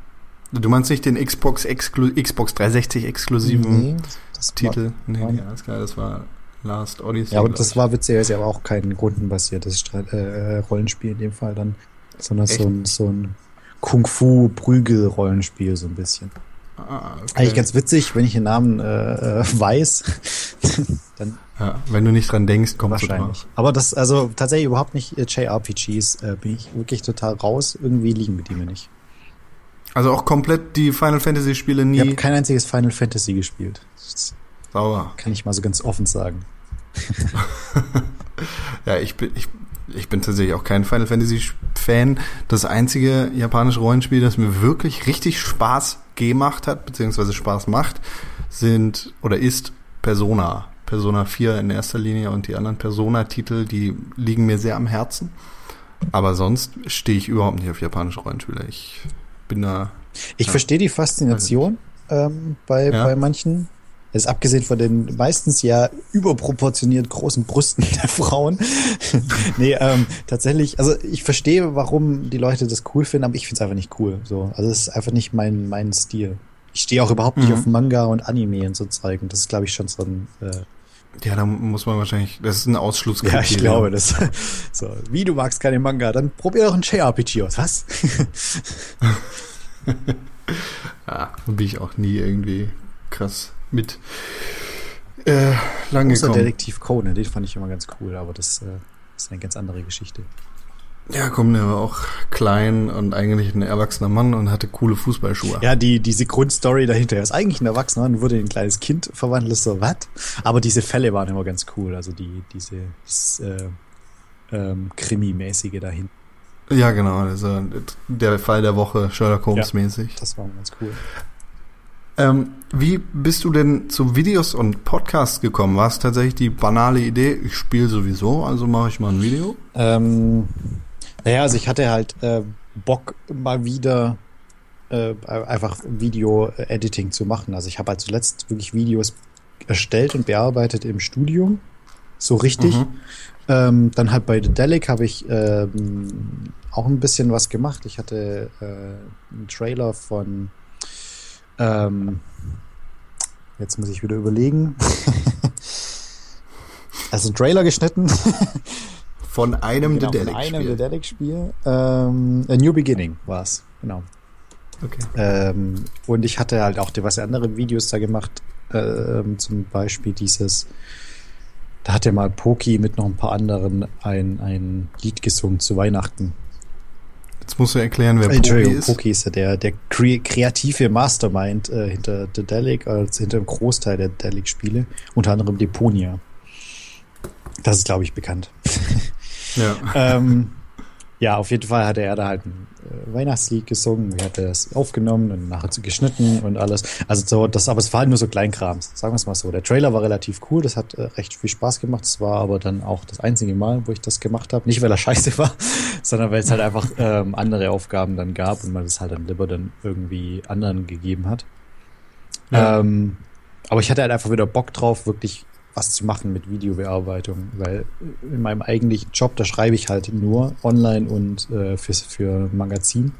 Du meinst nicht den Xbox, Exklu Xbox 360 exklusiven Nee, das war- Titel? Nee, nee, alles klar, das war Last Odyssey. Ja, aber glaub das war witzigerweise aber auch kein rundenbasiertes Streit, äh, Rollenspiel in dem Fall dann, sondern so Echt? ein, so ein Kung-Fu-Prügel-Rollenspiel so ein bisschen. Ah, okay. Eigentlich ganz witzig, wenn ich den Namen äh, äh, weiß, dann ja, wenn du nicht dran denkst, kommst du wahrscheinlich. Aber das, also tatsächlich überhaupt nicht äh, JRPGs, äh, bin ich wirklich total raus. Irgendwie liegen mit die mir nicht. Also auch komplett die Final Fantasy Spiele Ich habe nie kein einziges Final Fantasy gespielt. Das sauer. kann ich mal so ganz offen sagen. Ja, ich bin, ich, ich bin tatsächlich auch kein Final Fantasy Fan. Das einzige japanische Rollenspiel, das mir wirklich richtig Spaß gemacht hat, beziehungsweise Spaß macht, sind oder ist Persona. Persona 4 in erster Linie und die anderen Persona-Titel, die liegen mir sehr am Herzen. Aber sonst stehe ich überhaupt nicht auf japanische Rollenspiele. Ich bin da. Ich Ja. verstehe die Faszination ähm, bei, Ja. bei manchen. Jetzt abgesehen von den meistens ja überproportioniert großen Brüsten der Frauen. nee, ähm, tatsächlich, also ich verstehe, warum die Leute das cool finden, aber ich finde es einfach nicht cool. So, also es ist einfach nicht mein, mein Stil. Ich stehe auch überhaupt nicht Mhm. auf Manga und Anime und so zeigen. Das ist, glaube ich, schon so ein äh, Ja, da muss man wahrscheinlich. Das ist ein Ausschlusskriterium. Ja, ich glaube das. So, wie du magst keine Manga, dann probier doch ein JRPG aus. Was? Ja, bin ich auch nie irgendwie krass mit äh, lang Außer gekommen. Detektiv Conan, den fand ich immer ganz cool, aber das äh, ist eine ganz andere Geschichte. Ja, komm, der war auch klein und eigentlich ein erwachsener Mann und hatte coole Fußballschuhe. Ja, die, diese Grundstory dahinter er ist eigentlich ein Erwachsener und wurde in ein kleines Kind verwandelt, so, was? Aber diese Fälle waren immer ganz cool, also die, diese, das, äh, ähm, Krimi-mäßige dahin. Ja, genau. Also der Fall der Woche, Sherlock Holmes mäßig. Das war ganz cool. Ähm, wie bist du denn zu Videos und Podcasts gekommen? War es tatsächlich die banale Idee, ich spiele sowieso, also mache ich mal ein Video? Ähm, naja, also ich hatte halt äh, Bock mal wieder äh, einfach Video-Editing zu machen. Also ich habe halt zuletzt wirklich Videos erstellt und bearbeitet im Studium. So richtig. Mhm. Ähm, dann halt bei The Delic habe ich ähm, auch ein bisschen was gemacht. Ich hatte äh, einen Trailer von ähm, jetzt muss ich wieder überlegen. also einen Trailer geschnitten. Von einem Genau, The von einem Delic-Spiel. Dedelic-Spiel. Ähm, A New Beginning war es, genau. Okay. Ähm, und ich hatte halt auch diverse andere Videos da gemacht. Ähm, zum Beispiel dieses, da hat ja mal Poki mit noch ein paar anderen ein, ein Lied gesungen zu Weihnachten. Jetzt musst du erklären, wer Äh, Poki Entschuldigung, ist. Poki ist ja der, der kre kreative Mastermind äh, hinter The Delic, als hinter dem Großteil der Delic-Spiele, unter anderem Deponia. Das ist, glaube ich, bekannt. Ja. ähm, ja, auf jeden Fall hatte er da halt ein äh, Weihnachtslied gesungen. Er hatte das aufgenommen und nachher so geschnitten und alles. Also so, das, aber es war halt nur so Kleinkrams, sagen wir es mal so. Der Trailer war relativ cool, das hat äh, recht viel Spaß gemacht. Es war aber dann auch das einzige Mal, wo ich das gemacht habe. Nicht, weil er scheiße war, sondern weil es halt einfach ähm, andere Aufgaben dann gab und man das halt dann lieber dann irgendwie anderen gegeben hat. Ja. Ähm, aber ich hatte halt einfach wieder Bock drauf, wirklich was zu machen mit Videobearbeitung, weil in meinem eigentlichen Job, da schreibe ich halt nur online und äh, für, für Magazin.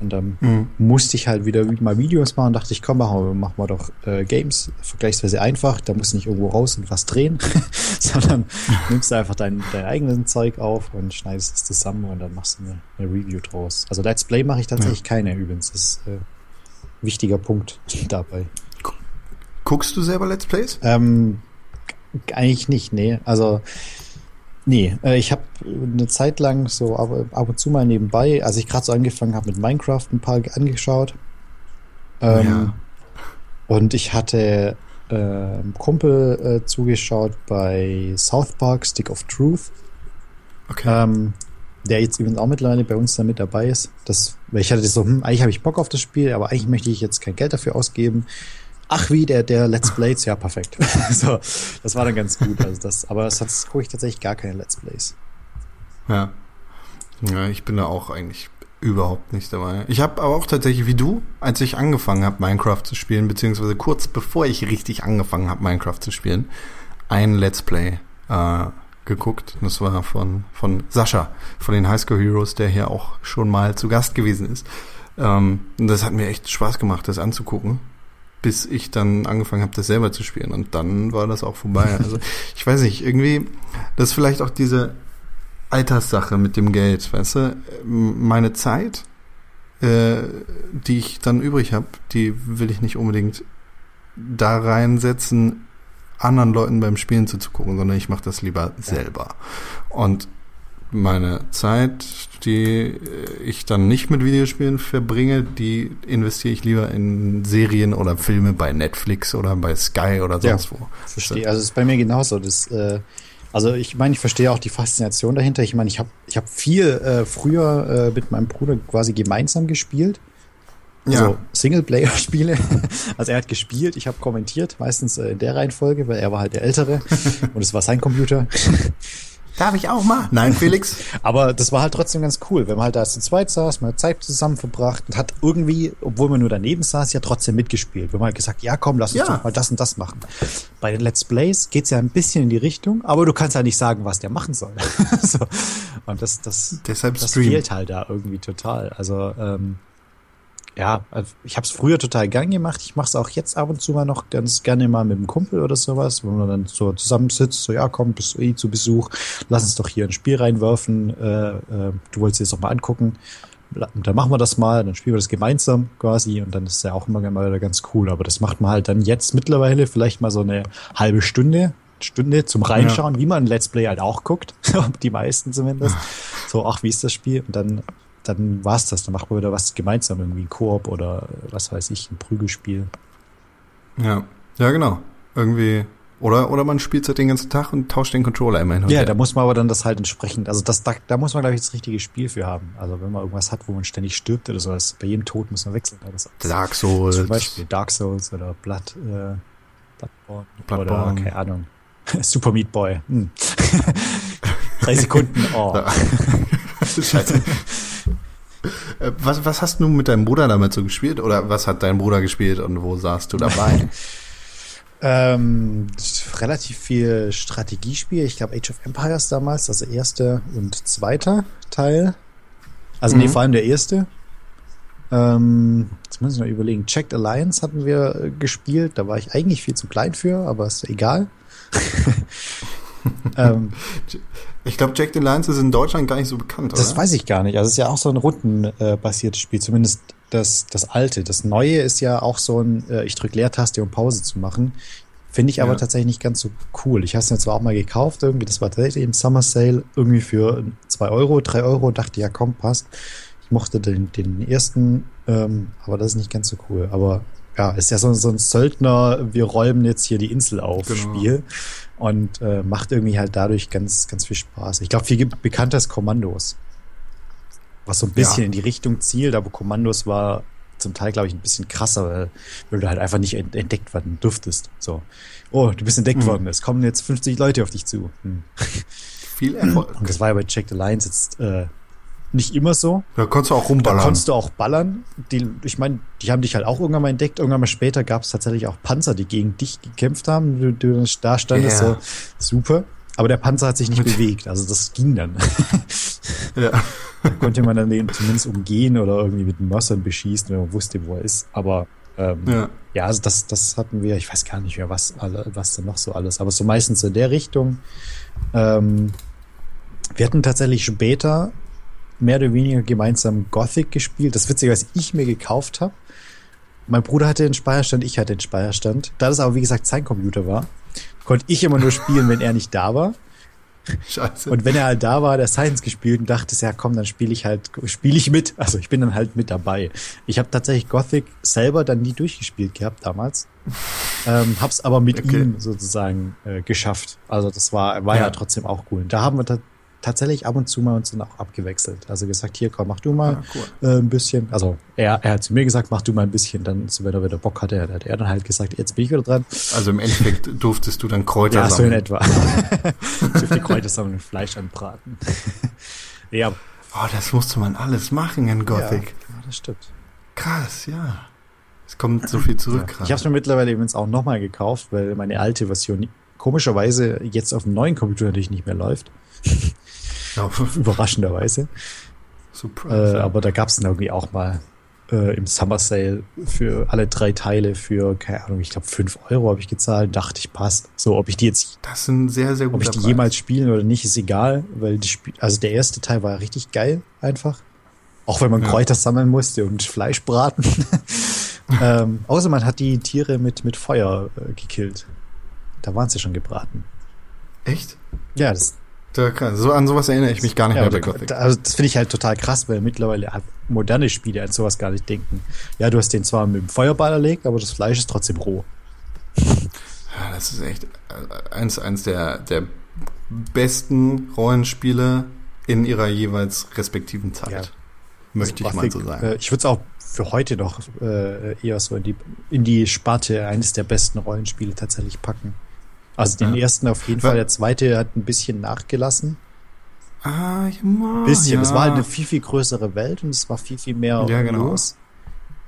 Und dann Mhm. musste ich halt wieder mal Videos machen, dachte ich, komm, machen wir, machen wir doch äh, Games, vergleichsweise einfach, da musst du nicht irgendwo raus und was drehen, sondern nimmst du einfach dein, dein eigenes Zeug auf und schneidest es zusammen und dann machst du eine, eine Review draus. Also Let's Play mache ich tatsächlich keine übrigens, das ist äh, ein wichtiger Punkt dabei. Guckst du selber Let's Plays? Ähm, eigentlich nicht, nee. Also, nee. Äh, ich habe eine Zeit lang so ab, ab und zu mal nebenbei, als ich gerade so angefangen habe mit Minecraft, ein paar angeschaut. Ähm, Ja. Und ich hatte äh, einem Kumpel äh, zugeschaut bei South Park Stick of Truth, Okay. ähm, der jetzt übrigens auch mittlerweile bei uns da mit dabei ist. Das, weil ich hatte das so, hm, eigentlich habe ich Bock auf das Spiel, aber eigentlich möchte ich jetzt kein Geld dafür ausgeben. Ach wie, der, der Let's Plays, ja, perfekt. so, das war dann ganz gut. Also das, aber sonst gucke ich tatsächlich gar keine Let's Plays. Ja. Ja, ich bin da auch eigentlich überhaupt nicht dabei. Ich habe aber auch tatsächlich wie du, als ich angefangen habe, Minecraft zu spielen, beziehungsweise kurz bevor ich richtig angefangen habe, Minecraft zu spielen, ein Let's Play äh, geguckt. Das war von, von Sascha, von den High School Heroes, der hier auch schon mal zu Gast gewesen ist. Ähm, das hat mir echt Spaß gemacht, das anzugucken. Bis ich dann angefangen habe, das selber zu spielen. Und dann war das auch vorbei. Also ich weiß nicht, irgendwie, das ist vielleicht auch diese Alterssache mit dem Geld, weißt du? Meine Zeit, äh, die ich dann übrig habe, die will ich nicht unbedingt da reinsetzen, anderen Leuten beim Spielen zuzugucken, sondern ich mache das lieber selber. Und meine Zeit, die ich dann nicht mit Videospielen verbringe, die investiere ich lieber in Serien oder Filme bei Netflix oder bei Sky oder sonst ja, wo. Verstehe. Also es ist bei mir genauso. Das, äh, also ich meine, ich verstehe auch die Faszination dahinter. Ich meine, ich habe ich hab viel äh, früher äh, mit meinem Bruder quasi gemeinsam gespielt. Also Ja. Singleplayer-Spiele. Also er hat gespielt, ich habe kommentiert, meistens äh, in der Reihenfolge, weil er war halt der Ältere und es war sein Computer. Darf ich auch mal? Nein, Felix. Aber das war halt trotzdem ganz cool, wenn man halt da zu zweit saß, man hat Zeit zusammen verbracht und hat irgendwie, obwohl man nur daneben saß, ja trotzdem mitgespielt. Wir haben halt gesagt, ja komm, lass uns Ja. doch mal das und das machen. Bei den Let's Plays geht's ja ein bisschen in die Richtung, aber du kannst ja nicht sagen, was der machen soll. so. Und das, das, Deshalb das Stream. fehlt halt da irgendwie total. Also ähm, ja, also ich habe es früher total gern gemacht. Ich mache es auch jetzt ab und zu mal noch ganz gerne mal mit einem Kumpel oder sowas, wo man dann so zusammensitzt, so ja, komm, bist eh zu Besuch, lass uns doch hier ein Spiel reinwerfen. Äh, äh, du wolltest dir das doch mal angucken. Und dann machen wir das mal, dann spielen wir das gemeinsam quasi und dann ist ja auch immer mal wieder ganz cool. Aber das macht man halt dann jetzt mittlerweile vielleicht mal so eine halbe Stunde, Stunde zum Reinschauen, wie man ein Let's Play halt auch guckt, die meisten zumindest. So, ach, wie ist das Spiel? Und dann, dann war's das. Dann machen wir wieder was gemeinsam, irgendwie ein Koop oder was weiß ich, ein Prügelspiel. Ja. Ja, genau. Irgendwie. Oder, oder man spielt halt den ganzen Tag und tauscht den Controller immer hin und Ja, da muss man aber dann das halt entsprechend, also das, da, da muss man, glaube ich, das richtige Spiel für haben. Also wenn man irgendwas hat, wo man ständig stirbt oder so, das, bei jedem Tod muss man wechseln. So. Dark Souls. Zum Beispiel Dark Souls oder Blood, äh, Bloodborne, Bloodborne. oder keine Ahnung. Super Meat Boy. Hm. Drei Sekunden. Oh. Scheiße. Äh, Was, was hast du mit deinem Bruder damit so gespielt? Oder was hat dein Bruder gespielt und wo saßt du dabei? Ähm, relativ viel Strategiespiel. Ich glaube Age of Empires damals, also erster und zweiter Teil. Also nee, Mhm. vor allem der erste. Ähm, jetzt muss ich noch überlegen. Checked Alliance hatten wir äh, gespielt. Da war ich eigentlich viel zu klein für, aber ist egal. ähm, Ich glaube, Jack the Lions ist in Deutschland gar nicht so bekannt, das oder? weiß ich gar nicht. Also es ist ja auch so ein rundenbasiertes Spiel, zumindest das, das alte. Das neue ist ja auch so ein, äh, ich drücke Leertaste, um Pause zu machen. Finde ich aber Ja. tatsächlich nicht ganz so cool. Ich habe es mir zwar auch mal gekauft, irgendwie, das war tatsächlich im Summer Sale, irgendwie für zwei Euro, drei Euro und dachte, ja komm, passt. Ich mochte den, den ersten, ähm, aber das ist nicht ganz so cool. Aber ja, ist ja so, so ein Söldner, wir räumen jetzt hier die Insel auf Genau. Spiel und äh, macht irgendwie halt dadurch ganz, ganz viel Spaß. Ich glaube, viel bekannter ist Kommandos. Was so ein bisschen Ja. in die Richtung zielt, aber Kommandos war zum Teil, glaube ich, ein bisschen krasser, weil, weil du halt einfach nicht ent- entdeckt werden durftest. So, oh, du bist entdeckt Mhm. worden, es kommen jetzt 50 Leute auf dich zu. Hm. Viel Erfolg. Und das war ja bei Check the Lines jetzt äh, nicht immer so. Da konntest du auch Da rumballern. konntest du auch ballern. Die, ich meine, die haben dich halt auch irgendwann mal entdeckt. Irgendwann mal später gab es tatsächlich auch Panzer, die gegen dich gekämpft haben. Du, du da standest Ja. so, super. Aber der Panzer hat sich nicht bewegt. Also das ging dann. ja. Da konnte man dann den zumindest umgehen oder irgendwie mit Mössern beschießen, wenn man wusste, wo er ist. Aber ähm, ja. ja. also das, das hatten wir, ich weiß gar nicht mehr, was, alle, was denn noch so alles. Aber so meistens in der Richtung. Ähm, wir hatten tatsächlich später mehr oder weniger gemeinsam Gothic gespielt. Das Witzige, was ich mir gekauft habe. Mein Bruder hatte den Speicherstand, ich hatte den Speicherstand. Da das aber, wie gesagt, sein Computer war, konnte ich immer nur spielen, wenn er nicht da war. Scheiße. Und wenn er halt da war, der Science gespielt und dachte, ja komm, dann spiele ich halt, spiele ich mit. Also ich bin dann halt mit dabei. Ich habe tatsächlich Gothic selber dann nie durchgespielt gehabt damals. Ähm, hab's aber mit Okay. ihm sozusagen äh, geschafft. Also das war, war ja. Ja. trotzdem auch cool. Da haben wir ta tatsächlich ab und zu mal uns dann auch abgewechselt. Also gesagt, hier komm, mach du mal Ah, cool. äh, ein bisschen. Also er, er hat zu mir gesagt, mach du mal ein bisschen. Dann, so, wenn er wieder Bock hatte, hat er dann halt gesagt, jetzt bin ich wieder dran. Also im Endeffekt durftest du dann Kräuter Ja, so in sammeln. etwa. ich dürfte Kräuter sammeln und Fleisch anbraten. ja, Oh, das musste man alles machen in Gothic. Ja, das stimmt. Krass, ja. Es kommt so viel zurück Ich gerade. habe es mir mittlerweile übrigens auch nochmal gekauft, weil meine alte Version komischerweise jetzt auf dem neuen Computer natürlich nicht mehr läuft. Ja, Überraschenderweise. Äh, Surprise. ja. aber da gab es dann irgendwie auch mal äh, im Summer Sale für alle drei Teile für, keine Ahnung, ich glaube 5 Euro habe ich gezahlt, dachte ich, passt. So, ob ich die jetzt, Das ein sehr, sehr ob guter ich die Preis. jemals spielen oder nicht, ist egal, weil die Spiel, also der erste Teil war richtig geil, einfach. Auch wenn man Ja. Kräuter sammeln musste und Fleisch braten. ähm, außer man hat die Tiere mit, mit Feuer äh, gekillt. Da waren sie schon gebraten. Echt? Ja, das, Da, kann- so, an sowas erinnere ich mich gar nicht ja, mehr bei Gothic. da, also das finde ich halt total krass, weil mittlerweile moderne Spiele an sowas gar nicht denken. Ja, du hast den zwar mit dem Feuerball erlegt, aber das Fleisch ist trotzdem roh. Ja, das ist echt äh, eins, eins der, der besten Rollenspiele in ihrer jeweils respektiven Zeit. Ja. Möchte ich mal so sagen. Äh, ich würde es auch für heute noch äh, eher so in die, in die Sparte eines der besten Rollenspiele tatsächlich packen. Also den Ja. ersten auf jeden Fall, der zweite hat ein bisschen nachgelassen. ah, ja, bisschen. ja. Es war halt eine viel, viel größere Welt und es war viel, viel mehr Ja, genau. los.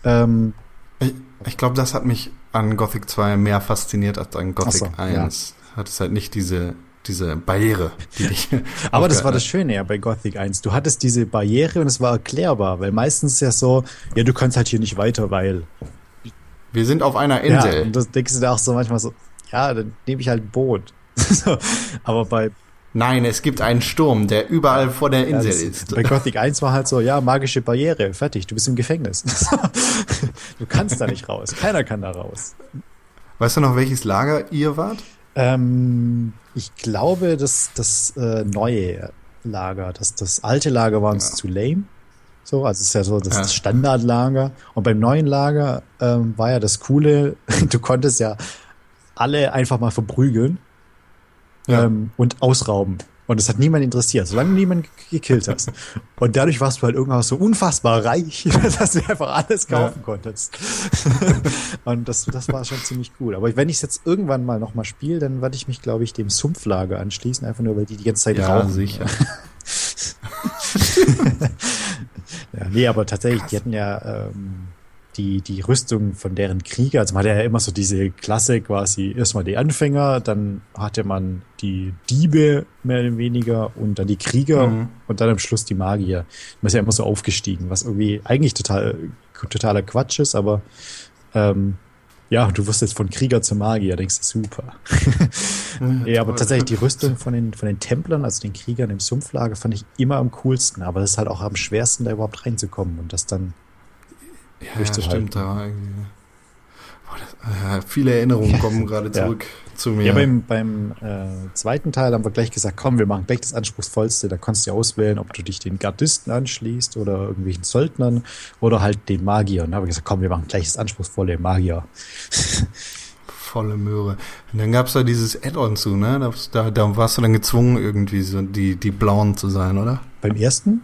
Ähm, Ich, ich glaube, das hat mich an Gothic 2 mehr fasziniert als an Gothic so, 1. Hat es halt nicht diese, diese Barriere, die dich. Aber das war das Schöne ja bei Gothic 1. Du hattest diese Barriere und es war erklärbar, weil meistens ist ja so, ja, du kannst halt hier nicht weiter, weil. Wir sind auf einer Ja, Insel. und das denkst du dir auch so manchmal so, ja, dann nehme ich halt ein Boot. so, aber bei, Nein, es gibt einen Sturm, der überall vor der ja, Insel das, ist. bei Gothic 1 war halt so, ja, magische Barriere, fertig, du bist im Gefängnis. du kannst da nicht raus, keiner kann da raus. Weißt du noch, welches Lager ihr wart? Ähm, ich glaube, dass das äh, neue Lager, das, das alte Lager war uns Ja. zu lame. So, also es ist ja so das Ja. Standardlager. Und beim neuen Lager ähm, war ja das Coole, du konntest ja alle einfach mal verprügeln Ja. ähm, und ausrauben. Und es hat niemand interessiert, solange du niemanden ge- gekillt hast. Und dadurch warst du halt irgendwann so unfassbar reich, dass du einfach alles kaufen konntest. und das, das war schon ziemlich cool. Aber wenn ich es jetzt irgendwann mal nochmal spiele, dann werde ich mich, glaube ich, dem Sumpflager anschließen, einfach nur, weil die die ganze Zeit Ja, rauchen. sicher. Ja, nee, aber tatsächlich, die hatten ja ähm, die, die Rüstung von deren Krieger. Also man hatte ja immer so diese Klasse quasi, erstmal die Anfänger, dann hatte man die Diebe mehr oder weniger und dann die Krieger Mhm. und dann am Schluss die Magier. Man ist ja immer so aufgestiegen, was irgendwie eigentlich total totaler Quatsch ist, aber ähm, ja, du wirst jetzt von Krieger zu Magier, denkst du, super. Ja, aber tatsächlich die Rüstung von den, von den Templern, also den Kriegern im Sumpflager, fand ich immer am coolsten. Aber das ist halt auch am schwersten, da überhaupt reinzukommen und das dann. Ja, durchzuhalten. stimmt, da irgendwie. Boah, das, äh, viele Erinnerungen kommen gerade Ja. zurück zu mir. Ja, beim, beim äh, zweiten Teil haben wir gleich gesagt, komm, wir machen gleich das Anspruchsvollste. Da kannst du ja auswählen, ob du dich den Gardisten anschließt oder irgendwelchen Söldnern oder halt den Magier. Und da haben wir gesagt, komm, wir machen gleich das anspruchsvolle Magier. Volle Möhre. Und dann gab's da dieses Add-on zu, ne? Da, da, da warst du dann gezwungen, irgendwie so die, die Blauen zu sein, oder? Beim ersten?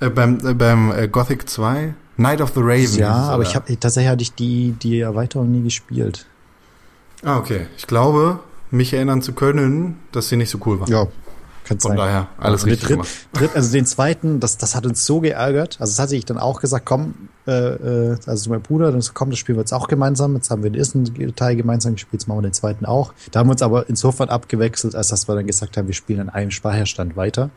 Äh, beim äh, beim äh, Gothic 2? Night of the Raven. hieß ja, aber ich habe tatsächlich hatte ich die, die Erweiterung nie gespielt. Ah, okay. Ich glaube, mich erinnern zu können, dass sie nicht so cool war. Ja, kann Von sein. daher, alles Also richtig dritt, gemacht. dritt, also den zweiten, das, das hat uns so geärgert. Also das hatte ich dann auch gesagt, komm, äh, äh, also zu meinem Bruder, dann so, komm, das spielen wir jetzt auch gemeinsam. Jetzt haben wir den ersten Teil gemeinsam gespielt, jetzt machen wir den zweiten auch. Da haben wir uns aber insofern abgewechselt, als dass wir dann gesagt haben, wir spielen an einem Speicherstand weiter.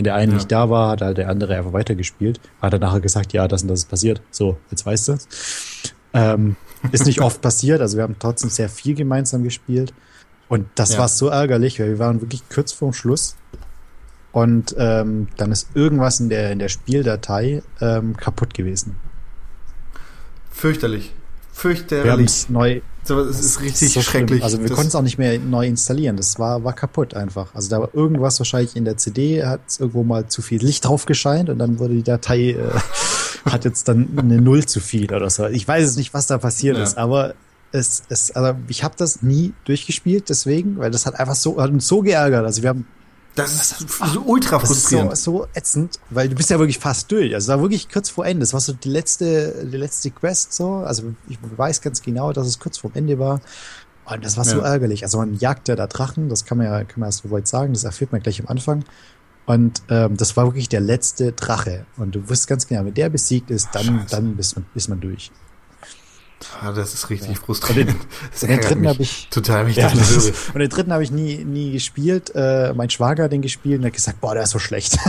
Wenn der eine Ja. nicht da war, hat halt der andere einfach weitergespielt. Hat er nachher gesagt, ja, das und das ist passiert. So, jetzt weißt du ähm, Ist nicht oft passiert, also wir haben trotzdem sehr viel gemeinsam gespielt. Und das Ja. war so ärgerlich, weil wir waren wirklich kurz vorm Schluss. Und ähm, dann ist irgendwas in der, in der Spieldatei ähm, kaputt gewesen. Fürchterlich. Wir haben Fürchterlich. es neu. So, es ist das richtig so schlimm. schrecklich. Also wir Das- konnten es auch nicht mehr neu installieren. Das war, war kaputt einfach. Also da war irgendwas wahrscheinlich in der CD, hat irgendwo mal zu viel Licht drauf gescheint und dann wurde die Datei, äh, hat jetzt dann eine Null zu viel oder so. Ich weiß es nicht, was da passiert Ja. ist, aber es, es, also ich habe das nie durchgespielt, deswegen, weil das hat einfach so, hat uns so geärgert. Also wir haben Das ist so ultra das ist so, frustrierend. so ätzend, weil du bist ja wirklich fast durch. Also da wirklich kurz vor Ende. Das war so die letzte, die letzte Quest so. Also ich weiß ganz genau, dass es kurz vor Ende war. Und das war so Ja. ärgerlich. Also man jagt ja da Drachen, das kann man ja, kann man ja so weit sagen. Das erfährt man gleich am Anfang. Und ähm, das war wirklich der letzte Drache. Und du wusst ganz genau, wenn der besiegt ist, dann, Scheiße. dann ist man, ist man durch. Ah, das ist richtig Ja. frustrierend. Das Und den ärgert dritten mich habe ich, total, wenn ich ja, das ist, und den dritten habe ich nie, nie gespielt. Äh, mein Schwager hat den gespielt und hat gesagt, boah, der ist so schlecht.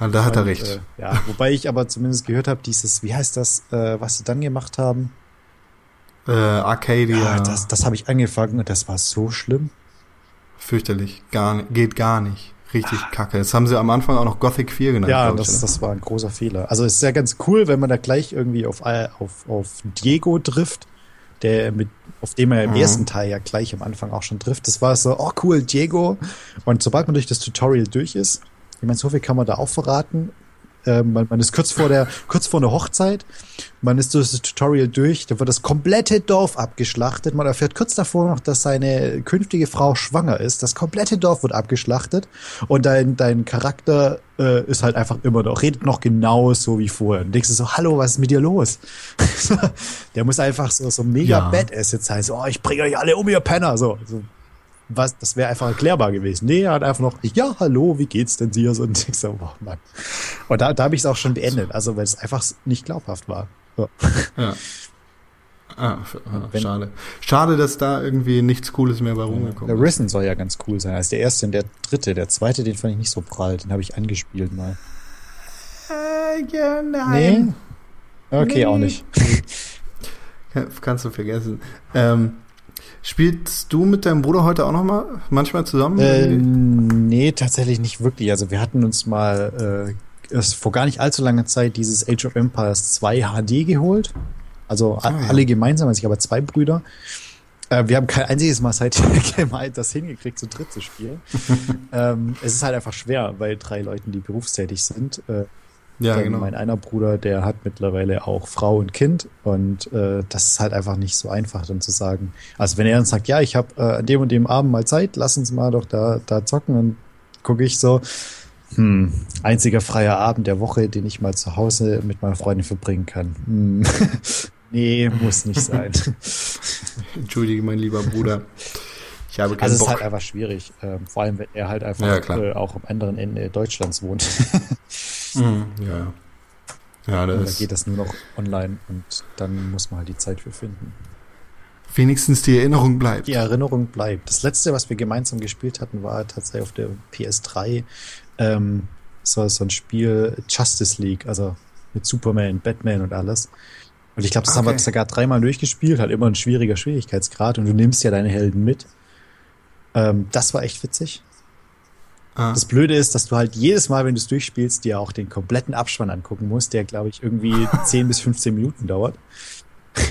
Ah, da hat er Und, recht. Äh, ja, wobei ich aber zumindest gehört habe, dieses, wie heißt das, äh, was sie dann gemacht haben? Äh, Arcadia. Ja, das, das habe ich angefangen und das war so schlimm. Fürchterlich. Gar, geht gar nicht. Richtig kacke. Das haben sie am Anfang auch noch Gothic 4 genannt. Ja, glaub ich, das, ne? das war ein großer Fehler. Also es ist ja ganz cool, wenn man da gleich irgendwie auf, auf, auf Diego trifft, der mit, auf dem er im Mhm. ersten Teil ja gleich am Anfang auch schon trifft. Das war so, oh cool, Diego. Und sobald man durch das Tutorial durch ist, ich meine, so viel kann man da auch verraten. Ähm, man, man ist kurz vor der, kurz vor der Hochzeit, man ist durch das Tutorial durch, da wird das komplette Dorf abgeschlachtet. Man erfährt kurz davor noch, dass seine künftige Frau schwanger ist. Das komplette Dorf wird abgeschlachtet und dein, dein Charakter äh, ist halt einfach immer noch, redet noch genauso wie vorher. Und denkst du so, hallo, was ist mit dir los? der muss einfach so, so mega Ja. Badass jetzt sein. So, oh, ich bringe euch alle um, ihr Penner. So, so was, das wäre einfach erklärbar gewesen. Nee, er hat einfach noch, ja, hallo, wie geht's denn dir? So, und ich so, oh Mann. Und da, da habe ich es auch schon beendet, also weil es einfach nicht glaubhaft war. So. Ja. Ah, ah, Wenn- schade. Schade, dass da irgendwie nichts Cooles mehr bei rumgekommen Der ist. Risen soll ja ganz cool sein. Also der erste und der dritte. Der zweite, den fand ich nicht so prall. Den habe ich angespielt mal. Äh, ja, Nee? Okay, Nee. auch nicht. Kann- Kannst du vergessen. Ähm, spielst du mit deinem Bruder heute auch noch mal manchmal zusammen? Ähm, nee, tatsächlich nicht wirklich. Also wir hatten uns mal äh, vor gar nicht allzu langer Zeit dieses Age of Empires 2 HD geholt. Also Ah, ja. alle gemeinsam, also ich habe zwei Brüder. Äh, wir haben kein einziges Mal seitdem das hingekriegt, zu dritt zu spielen. ähm, es ist halt einfach schwer, weil drei Leuten, die berufstätig sind. Äh, ja, genau. Mein einer Bruder, der hat mittlerweile auch Frau und Kind und äh, das ist halt einfach nicht so einfach dann zu sagen. Also wenn er dann sagt, ja, ich habe äh, an dem und dem Abend mal Zeit, lass uns mal doch da da zocken, dann gucke ich so, hm, einziger freier Abend der Woche, den ich mal zu Hause mit meiner Freundin verbringen kann. Hm. nee, muss nicht sein. Entschuldige, mein lieber Bruder. Ich habe keinen Also es ist halt einfach schwierig, ähm, vor allem wenn er halt einfach Ja, äh, auch am anderen Ende Deutschlands wohnt. Mhm, ja. Ja, Und da das geht das nur noch online und dann muss man halt die Zeit für finden. wenigstens die Erinnerung bleibt. Die Erinnerung bleibt. Das letzte, was wir gemeinsam gespielt hatten, war tatsächlich auf der PS3 ähm, so, so ein Spiel Justice League, also mit Superman, Batman und alles. Und ich glaube, das haben wir Okay. sogar dreimal durchgespielt, hat immer ein schwieriger Schwierigkeitsgrad und du nimmst ja deine Helden mit. Ähm, das war echt witzig. Ah, Das Blöde ist, dass du halt jedes Mal, wenn du es durchspielst, dir auch den kompletten Abspann angucken musst, der, glaube ich, irgendwie 10 bis 15 Minuten dauert.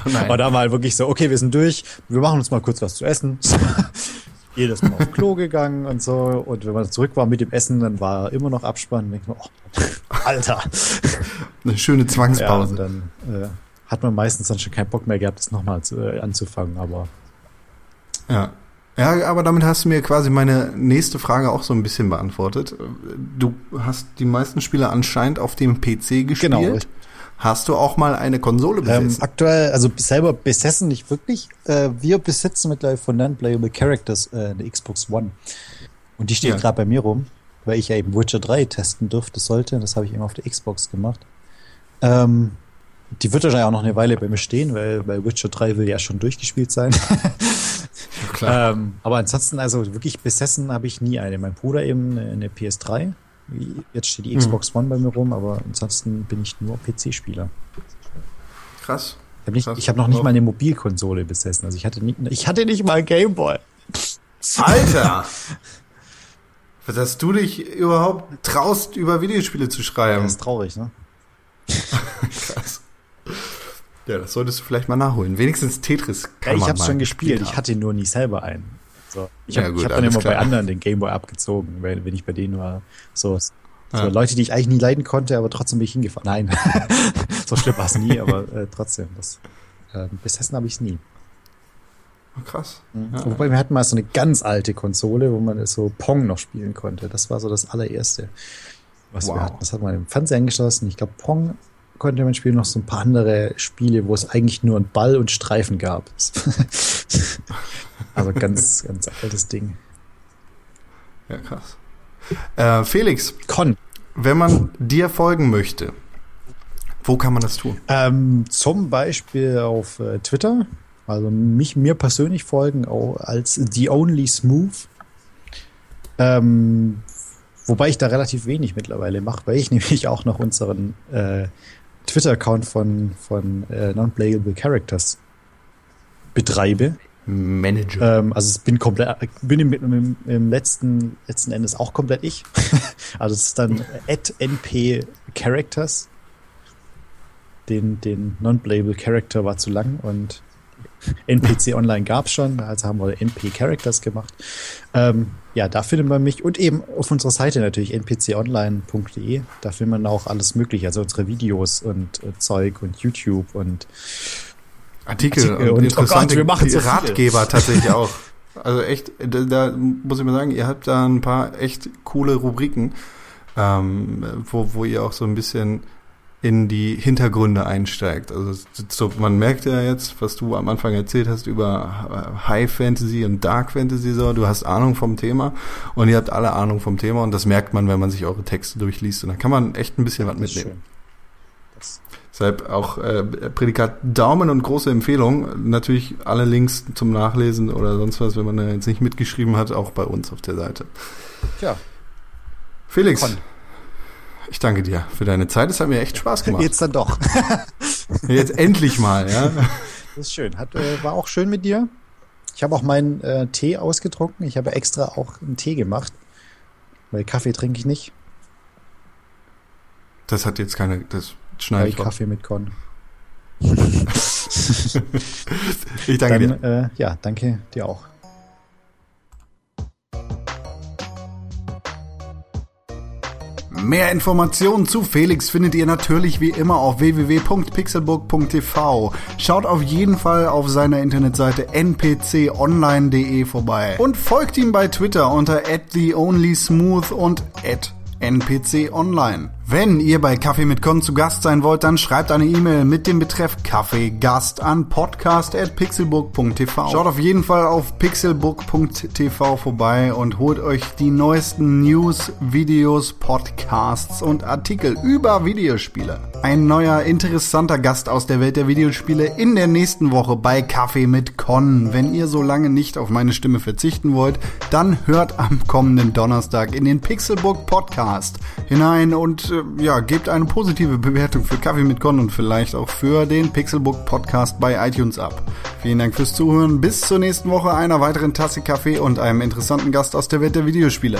Und da mal wirklich so, okay, wir sind durch, wir machen uns mal kurz was zu essen. Jedes Mal auf Klo gegangen und so. Und wenn man zurück war mit dem Essen, dann war immer noch Abspann. Denkt man, oh, Alter. Eine schöne Ja, Zwangspause. und dann äh, hat man meistens dann schon keinen Bock mehr gehabt, das nochmal äh, anzufangen. Aber Ja. Ja, aber damit hast du mir quasi meine nächste Frage auch so ein bisschen beantwortet. Du hast die meisten Spiele anscheinend auf dem PC gespielt. Genau. Hast du auch mal eine Konsole ähm, besessen? aktuell, also selber besessen nicht wirklich. Äh, wir besitzen mittlerweile von Non-Playable Characters äh, eine Xbox One. Und die steht Ja. gerade bei mir rum, weil ich ja eben Witcher 3 testen durfte, sollte. Das habe ich eben auf der Xbox gemacht. Ähm, die wird wahrscheinlich auch noch eine Weile bei mir stehen, weil, weil Witcher 3 will ja schon durchgespielt sein. Klar. ähm, aber ansonsten, also wirklich besessen habe ich nie eine. Mein Bruder eben eine, eine PS3. Jetzt steht die Xbox One bei mir rum, aber ansonsten bin ich nur PC-Spieler. Krass. Ich habe nicht, Krass. ich hab noch nicht mal eine Mobilkonsole besessen. Also ich hatte nicht, ich hatte nicht mal Gameboy. Alter! Dass du dich überhaupt traust, über Videospiele zu schreiben. Das ist traurig, ne? Krass. Ja, das solltest du vielleicht mal nachholen. Wenigstens Tetris Ja, kann ich man habe schon gespielt. Ich hatte nur nie selber einen. So, ich Ja, habe gut, hab dann immer bei klar. anderen den Gameboy abgezogen, weil wenn ich bei denen war, so, so Ja. Leute, die ich eigentlich nie leiden konnte, aber trotzdem bin ich hingefahren. Nein, so schlimm war es nie, aber äh, trotzdem. Das, äh, besessen habe ich es nie. Oh, krass. Ja. Wobei wir hatten mal so eine ganz alte Konsole, wo man so Pong noch spielen konnte. Das war so das allererste, was Wow. wir hatten. Das hat man im Fernseher angeschlossen. Ich glaube, Pong konnte man spielen, noch so ein paar andere Spiele, wo es eigentlich nur einen Ball und Streifen gab. also ganz, ganz altes Ding. ja, krass. Äh, Felix, Con. wenn man dir folgen möchte, wo kann man das tun? Ähm, zum Beispiel auf äh, Twitter. Also mich mir persönlich folgen auch als The Only Smooth. Ähm, wobei ich da relativ wenig mittlerweile mache, weil ich nämlich auch noch unseren äh, Twitter-Account von, von äh, Non-Playable Characters betreibe. Manager. Ähm, also ich bin komplett, bin im, im, im letzten, letzten Endes auch komplett ich. also es ist dann at np characters. Den, den Non-Playable Character war zu lang und NPC Online gab's schon, also haben wir NP Characters gemacht. Ähm, ja, da findet man mich und eben auf unserer Seite natürlich npconline.de. Da findet man auch alles mögliche, also unsere Videos und äh, Zeug und YouTube und Artikel, Artikel und, und- interessante oh Gott, wir machen so viele. Ratgeber tatsächlich auch. Also echt, da, da muss ich mal sagen, ihr habt da ein paar echt coole Rubriken, ähm, wo, wo ihr auch so ein bisschen in die Hintergründe einsteigt. Also so, man merkt ja jetzt, was du am Anfang erzählt hast über High Fantasy und Dark Fantasy, so, du hast Ahnung vom Thema und ihr habt alle Ahnung vom Thema und das merkt man, wenn man sich eure Texte durchliest und dann kann man echt ein bisschen was mitnehmen. Deshalb auch äh, Prädikat Daumen und große Empfehlung. Natürlich alle Links zum Nachlesen oder sonst was, wenn man da jetzt nicht mitgeschrieben hat, auch bei uns auf der Seite. tja, Felix, Con. Ich danke dir für deine Zeit. Es hat mir echt Spaß gemacht. jetzt dann doch. Jetzt endlich mal, ja. Das ist schön. Hat, äh, war auch schön mit dir. Ich habe auch meinen äh, Tee ausgetrunken. Ich habe extra auch einen Tee gemacht. Weil Kaffee trinke ich nicht. Das hat jetzt keine, das schneide ich. Kaffee mit Con. Ich danke dir. Dann, äh, ja, danke dir auch. Mehr Informationen zu Felix findet ihr natürlich wie immer auf www.pixelburg.tv. Schaut auf jeden Fall auf seiner Internetseite npconline.de vorbei und folgt ihm bei Twitter unter @theonlysmooth und @npconline. Wenn ihr bei Kaffee mit Con zu Gast sein wollt, dann schreibt eine E-Mail mit dem Betreff Kaffee Gast an podcast@pixelburg.tv. Schaut auf jeden Fall auf pixelburg.tv vorbei und holt euch die neuesten News, Videos, Podcasts und Artikel über Videospiele. Ein neuer interessanter Gast aus der Welt der Videospiele in der nächsten Woche bei Kaffee mit Con. Wenn ihr so lange nicht auf meine Stimme verzichten wollt, dann hört am kommenden Donnerstag in den Pixelburg Podcast hinein und ja, gebt eine positive Bewertung für Kaffee mit Con und vielleicht auch für den Pixelbook Podcast bei iTunes ab. Vielen Dank fürs Zuhören. Bis zur nächsten Woche einer weiteren Tasse Kaffee und einem interessanten Gast aus der Welt der Videospiele.